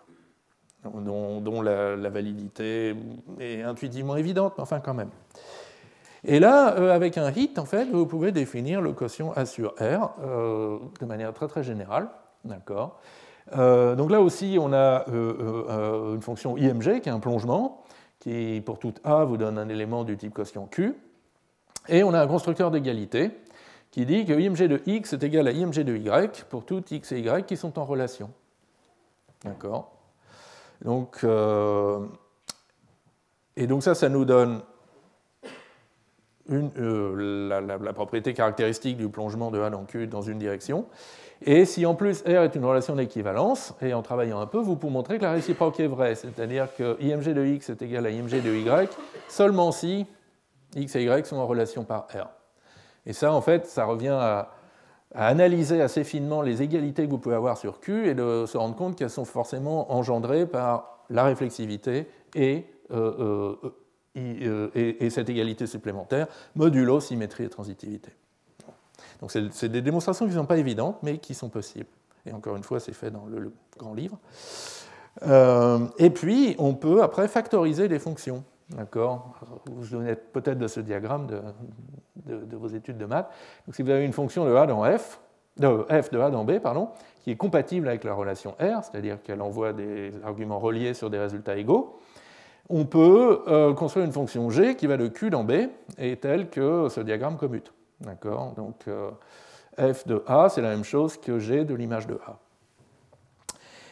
dont, la, validité est intuitivement évidente, mais enfin quand même. Et là, avec un hit, en fait, vous pouvez définir le quotient A sur R de manière très très générale. D'accord? Euh, donc là aussi, on a euh, euh, une fonction img qui est un plongement, qui pour toute a vous donne un élément du type quotient q. Et on a un constructeur d'égalité qui dit que img de x est égal à img de y pour toutes x et y qui sont en relation. D'accord? Donc, Et donc ça, ça nous donne la, la, propriété caractéristique du plongement de A dans Q dans une direction. Et si en plus R est une relation d'équivalence, et en travaillant un peu, vous pouvez montrer que la réciproque est vraie, c'est-à-dire que IMG de X est égal à IMG de Y seulement si X et Y sont en relation par R. Et ça, en fait, ça revient à, analyser assez finement les égalités que vous pouvez avoir sur Q et de se rendre compte qu'elles sont forcément engendrées par la réflexivité et, euh, euh, et cette égalité supplémentaire, modulo symétrie et transitivité. Donc c'est des démonstrations qui ne sont pas évidentes, mais qui sont possibles. Et encore une fois, c'est fait dans le, grand livre. Euh, et puis, on peut après factoriser des fonctions. D'accord? Vous vous souvenez peut-être de ce diagramme de, vos études de maths. Donc, si vous avez une fonction de A dans F, de f de A dans B, pardon, qui est compatible avec la relation R, c'est-à-dire qu'elle envoie des arguments reliés sur des résultats égaux, on peut euh, construire une fonction G qui va de Q dans B et telle que ce diagramme commute. Donc, euh, f de A, c'est la même chose que G de l'image de A.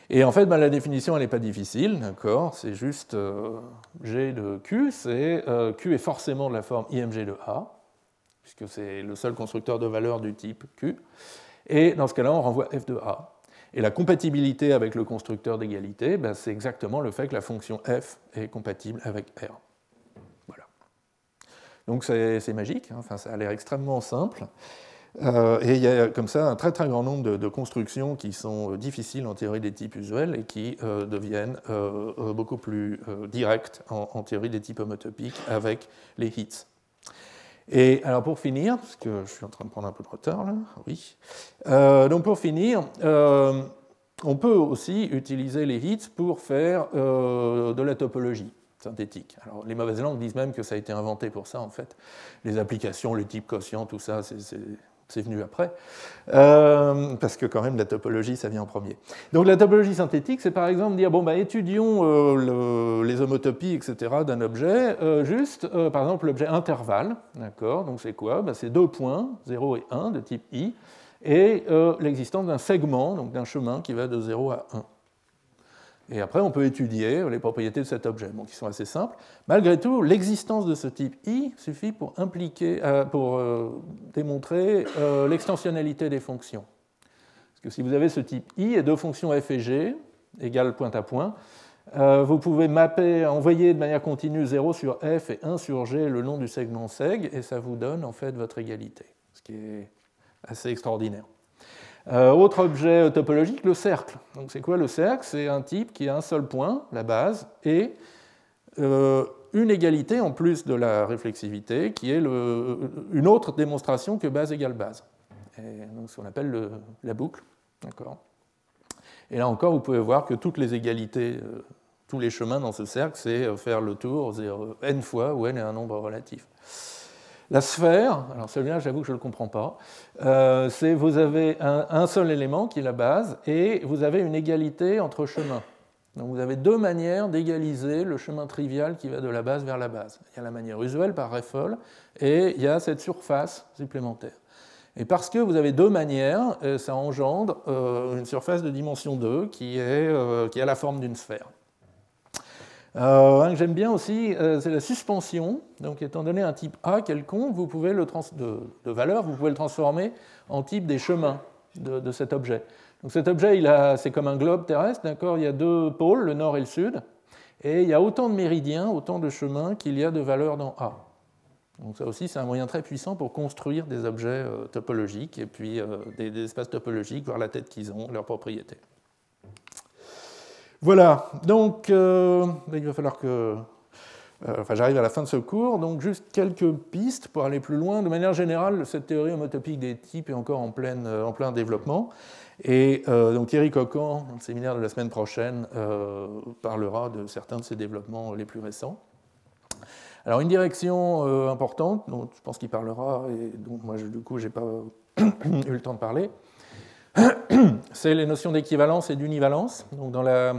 Et en fait, ben, la définition, elle n'est pas difficile, C'est juste euh, G de Q, c'est Q est forcément de la forme IMG de A, puisque c'est le seul constructeur de valeurs du type Q. Et dans ce cas-là, on renvoie f de A. Et la compatibilité avec le constructeur d'égalité, ben, c'est exactement le fait que la fonction f est compatible avec R. Voilà. Donc c'est magique, hein. enfin, ça a l'air extrêmement simple. Euh, et il y a comme ça un très très grand nombre de, constructions qui sont euh, difficiles en théorie des types usuels et qui euh, deviennent beaucoup plus directes en, théorie des types homotopiques avec les hits. Et alors pour finir, parce que je suis en train de prendre un peu de retard là, oui. donc pour finir, on peut aussi utiliser les hits pour faire de la topologie synthétique. Alors, les mauvaises langues disent même que ça a été inventé pour ça, en fait. Les applications, les types quotients, tout ça, c'est c'est venu après, euh, parce que quand même la topologie, ça vient en premier. Donc la topologie synthétique, c'est par exemple dire, bon, bah, étudions euh, les homotopies, etc., d'un objet, euh, juste, par exemple, l'objet intervalle, d'accord Donc c'est quoi? Bah, C'est deux points, 0 et 1, de type i, et l'existence d'un segment, donc d'un chemin qui va de 0 à 1. Et après, on peut étudier les propriétés de cet objet, qui sont assez simples. Malgré tout, l'existence de ce type I suffit pour, impliquer, euh, pour euh, démontrer euh, l'extensionnalité des fonctions. Parce que si vous avez ce type I et deux fonctions f et g égales point à point, vous pouvez mapper, envoyer de manière continue 0 sur f et 1 sur g le long du segment seg, et ça vous donne en fait votre égalité, ce qui est assez extraordinaire. Euh, autre objet topologique, le cercle. Donc c'est quoi le cercle? C'est un type qui a un seul point, la base, et euh, une égalité en plus de la réflexivité, qui est une autre démonstration que base égale base. Et ce qu'on appelle la boucle. Et là encore, vous pouvez voir que toutes les égalités, euh, tous les chemins dans ce cercle, c'est faire le tour n fois où n est un nombre relatif. La sphère, alors celui-là, j'avoue que je ne le comprends pas, euh, c'est vous avez un, seul élément qui est la base et vous avez une égalité entre chemins. Donc vous avez deux manières d'égaliser le chemin trivial qui va de la base vers la base. Il y a la manière usuelle par Reffel et il y a cette surface supplémentaire. Et parce que vous avez deux manières, euh, ça engendre euh, une surface de dimension 2 qui, a la forme d'une sphère. Euh, un que j'aime bien aussi, euh, c'est la suspension. Donc, étant donné un type A quelconque, vous pouvez le de, valeur, vous pouvez le transformer en type des chemins de, cet objet. Donc, cet objet, c'est comme un globe terrestre, d'accord? Il y a deux pôles, le nord et le sud, et il y a autant de méridiens, autant de chemins qu'il y a de valeurs dans A. Donc, ça aussi, c'est un moyen très puissant pour construire des objets euh, topologiques et puis des, des espaces topologiques, voir la tête qu'ils ont, leurs propriétés. Voilà, donc euh, il va falloir que... Euh, enfin, j'arrive à la fin de ce cours, donc juste quelques pistes pour aller plus loin. De manière générale, cette théorie homotopique des types est encore en, euh, plein développement. Et donc Thierry Cocan, dans le séminaire de la semaine prochaine, parlera de certains de ces développements les plus récents. Alors une direction importante, dont je pense qu'il parlera, et dont moi du coup j'ai pas eu le temps de parler, c'est les notions d'équivalence et d'univalence. Donc, dans la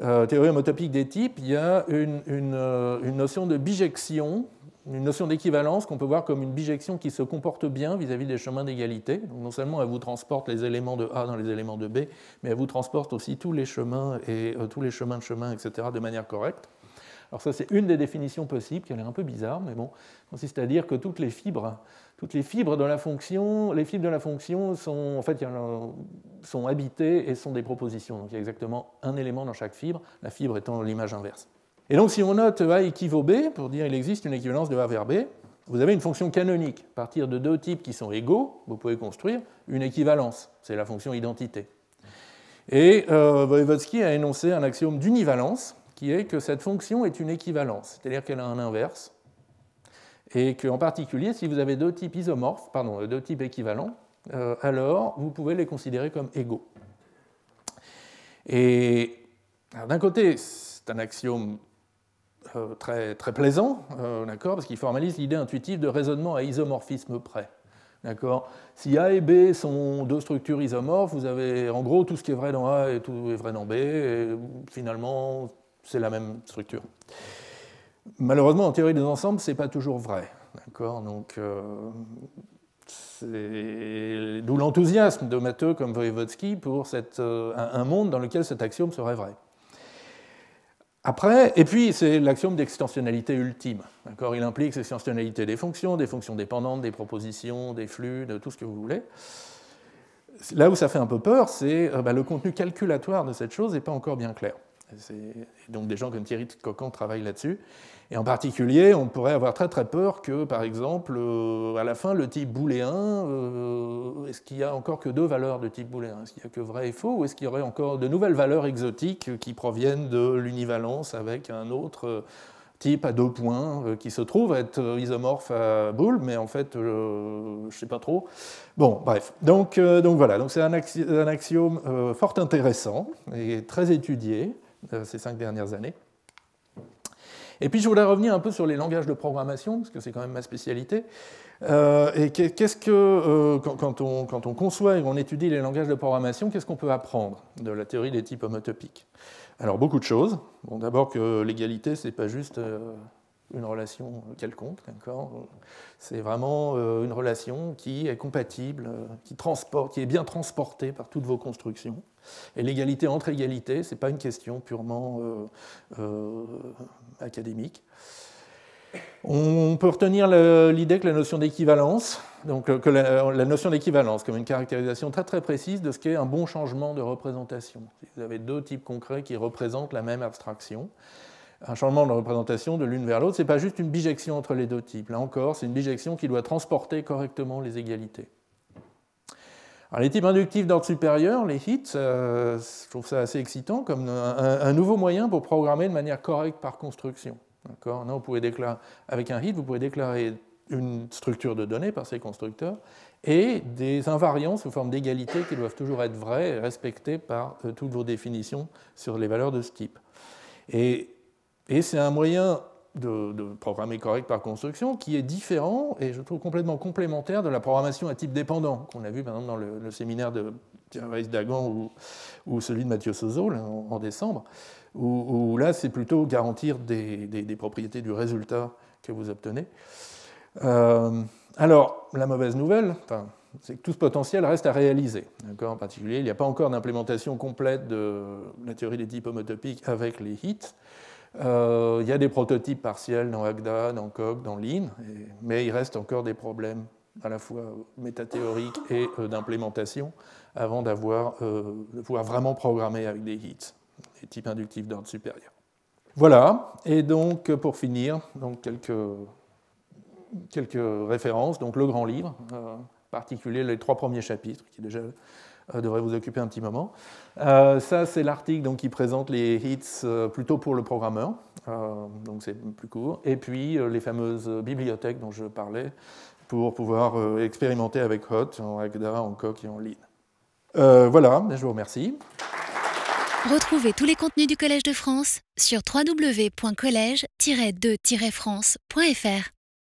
euh, théorie homotopique des types, il y a une, euh, notion de bijection, une notion d'équivalence qu'on peut voir comme une bijection qui se comporte bien vis-à-vis des chemins d'égalité. non seulement elle vous transporte les éléments de A dans les éléments de B, mais elle vous transporte aussi tous les chemins et euh, tous les chemins de chemin, etc., de manière correcte. Alors ça, c'est une des définitions possibles, qui a l'air un peu bizarre, mais bon, consiste à dire que toutes les fibres toutes les fibres de la fonction, les fibres de la fonction sont, en fait, sont habitées et sont des propositions. Donc il y a exactement un élément dans chaque fibre, la fibre étant l'image inverse. Et donc si on note A équivaut B, pour dire qu'il existe une équivalence de A vers B, vous avez une fonction canonique. À partir de deux types qui sont égaux, vous pouvez construire une équivalence. C'est la fonction identité. Et euh, a énoncé un axiome d'univalence, qui est que cette fonction est une équivalence, c'est-à-dire qu'elle a un inverse, et qu'en particulier, si vous avez deux types isomorphes, pardon, deux types équivalents, euh, alors vous pouvez les considérer comme égaux. Et d'un côté, c'est un axiome euh, très, très plaisant, euh, d'accord, parce qu'il formalise l'idée intuitive de raisonnement à isomorphisme près. D'accord Si A et B sont deux structures isomorphes, vous avez en gros tout ce qui est vrai dans A et tout est vrai dans B, et finalement, c'est la même structure. Malheureusement, en théorie des ensembles, ce n'est pas toujours vrai. Donc, euh, D'où l'enthousiasme de Matteux comme Voevodsky pour cette, un monde dans lequel cet axiome serait vrai. Après, et puis c'est l'axiome d'extensionnalité ultime. Il implique l'extensionnalité des fonctions, des fonctions dépendantes, des propositions, des flux, de tout ce que vous voulez. Là où ça fait un peu peur, c'est euh, bah, le contenu calculatoire de cette chose n'est pas encore bien clair. Donc des gens comme Thierry Cocan travaillent là-dessus. Et en particulier, on pourrait avoir très très peur que, par exemple, euh, à la fin, le type booléen, euh, est-ce qu'il y a encore que deux valeurs de type booléen? Est-ce qu'il n'y a que vrai et faux? Ou est-ce qu'il y aurait encore de nouvelles valeurs exotiques qui proviennent de l'univalence avec un autre type à deux points qui se trouve être isomorphe à boole, mais en fait, je ne sais pas trop. Bon, bref. Donc, donc voilà, donc c'est un, axiome fort intéressant et très étudié ces cinq dernières années. Et puis je voudrais revenir un peu sur les langages de programmation, parce que c'est quand même ma spécialité. Euh, et qu'est-ce que, euh, quand, on, quand, on, conçoit et qu'on étudie les langages de programmation, qu'est-ce qu'on peut apprendre de la théorie des types homotopiques? Alors beaucoup de choses. Bon, D'abord que l'égalité, c'est pas juste euh, une relation quelconque, C'est vraiment une relation qui est compatible, qui, transporte, qui est bien transportée par toutes vos constructions. Et l'égalité entre égalités, ce n'est pas une question purement euh, euh, académique. On peut retenir l'idée que la notion d'équivalence, donc euh, que la, notion d'équivalence comme une caractérisation très précise de ce qu'est un bon changement de représentation. Vous avez deux types concrets qui représentent la même abstraction. Un changement de représentation de l'une vers l'autre, ce n'est pas juste une bijection entre les deux types. Là encore, c'est une bijection qui doit transporter correctement les égalités les types inductifs d'ordre supérieur, les hits, euh, je trouve ça assez excitant comme un, nouveau moyen pour programmer de manière correcte par construction. vous pouvez avec un hit, vous pouvez déclarer une structure de données par ces constructeurs et des invariants sous forme d'égalité qui doivent toujours être vraies et respectées par euh, toutes vos définitions sur les valeurs de ce type. et c'est un moyen de, programmer correct par construction, qui est différent et je trouve complètement complémentaire de la programmation à type dépendant, qu'on a vu par exemple dans le, séminaire de Thierry Dagan ou, celui de Mathieu Sozo en, décembre, où, là c'est plutôt garantir des, propriétés du résultat que vous obtenez. Euh, alors, la mauvaise nouvelle, c'est que tout ce potentiel reste à réaliser. En particulier, il n'y a pas encore d'implémentation complète de la théorie des types homotopiques avec les hits. Euh, il y a des prototypes partiels dans Agda, dans Cog, dans Lean, mais il reste encore des problèmes à la fois métathéoriques et euh, d'implémentation avant d'avoir, euh, de pouvoir vraiment programmer avec des hits, des types inductifs d'ordre supérieur. Voilà, et donc pour finir, donc quelques, quelques références. Donc le grand livre, en particulier les trois premiers chapitres, qui déjà devrait vous occuper un petit moment. Euh, ça, c'est l'article qui présente les hits euh, plutôt pour le programmeur, donc c'est plus court. Et puis les fameuses bibliothèques dont je parlais pour pouvoir expérimenter avec Hot, en Agda, en Coq et en Lean. voilà, je vous remercie. Retrouvez tous les contenus du Collège de France sur www.colège-2-france.fr.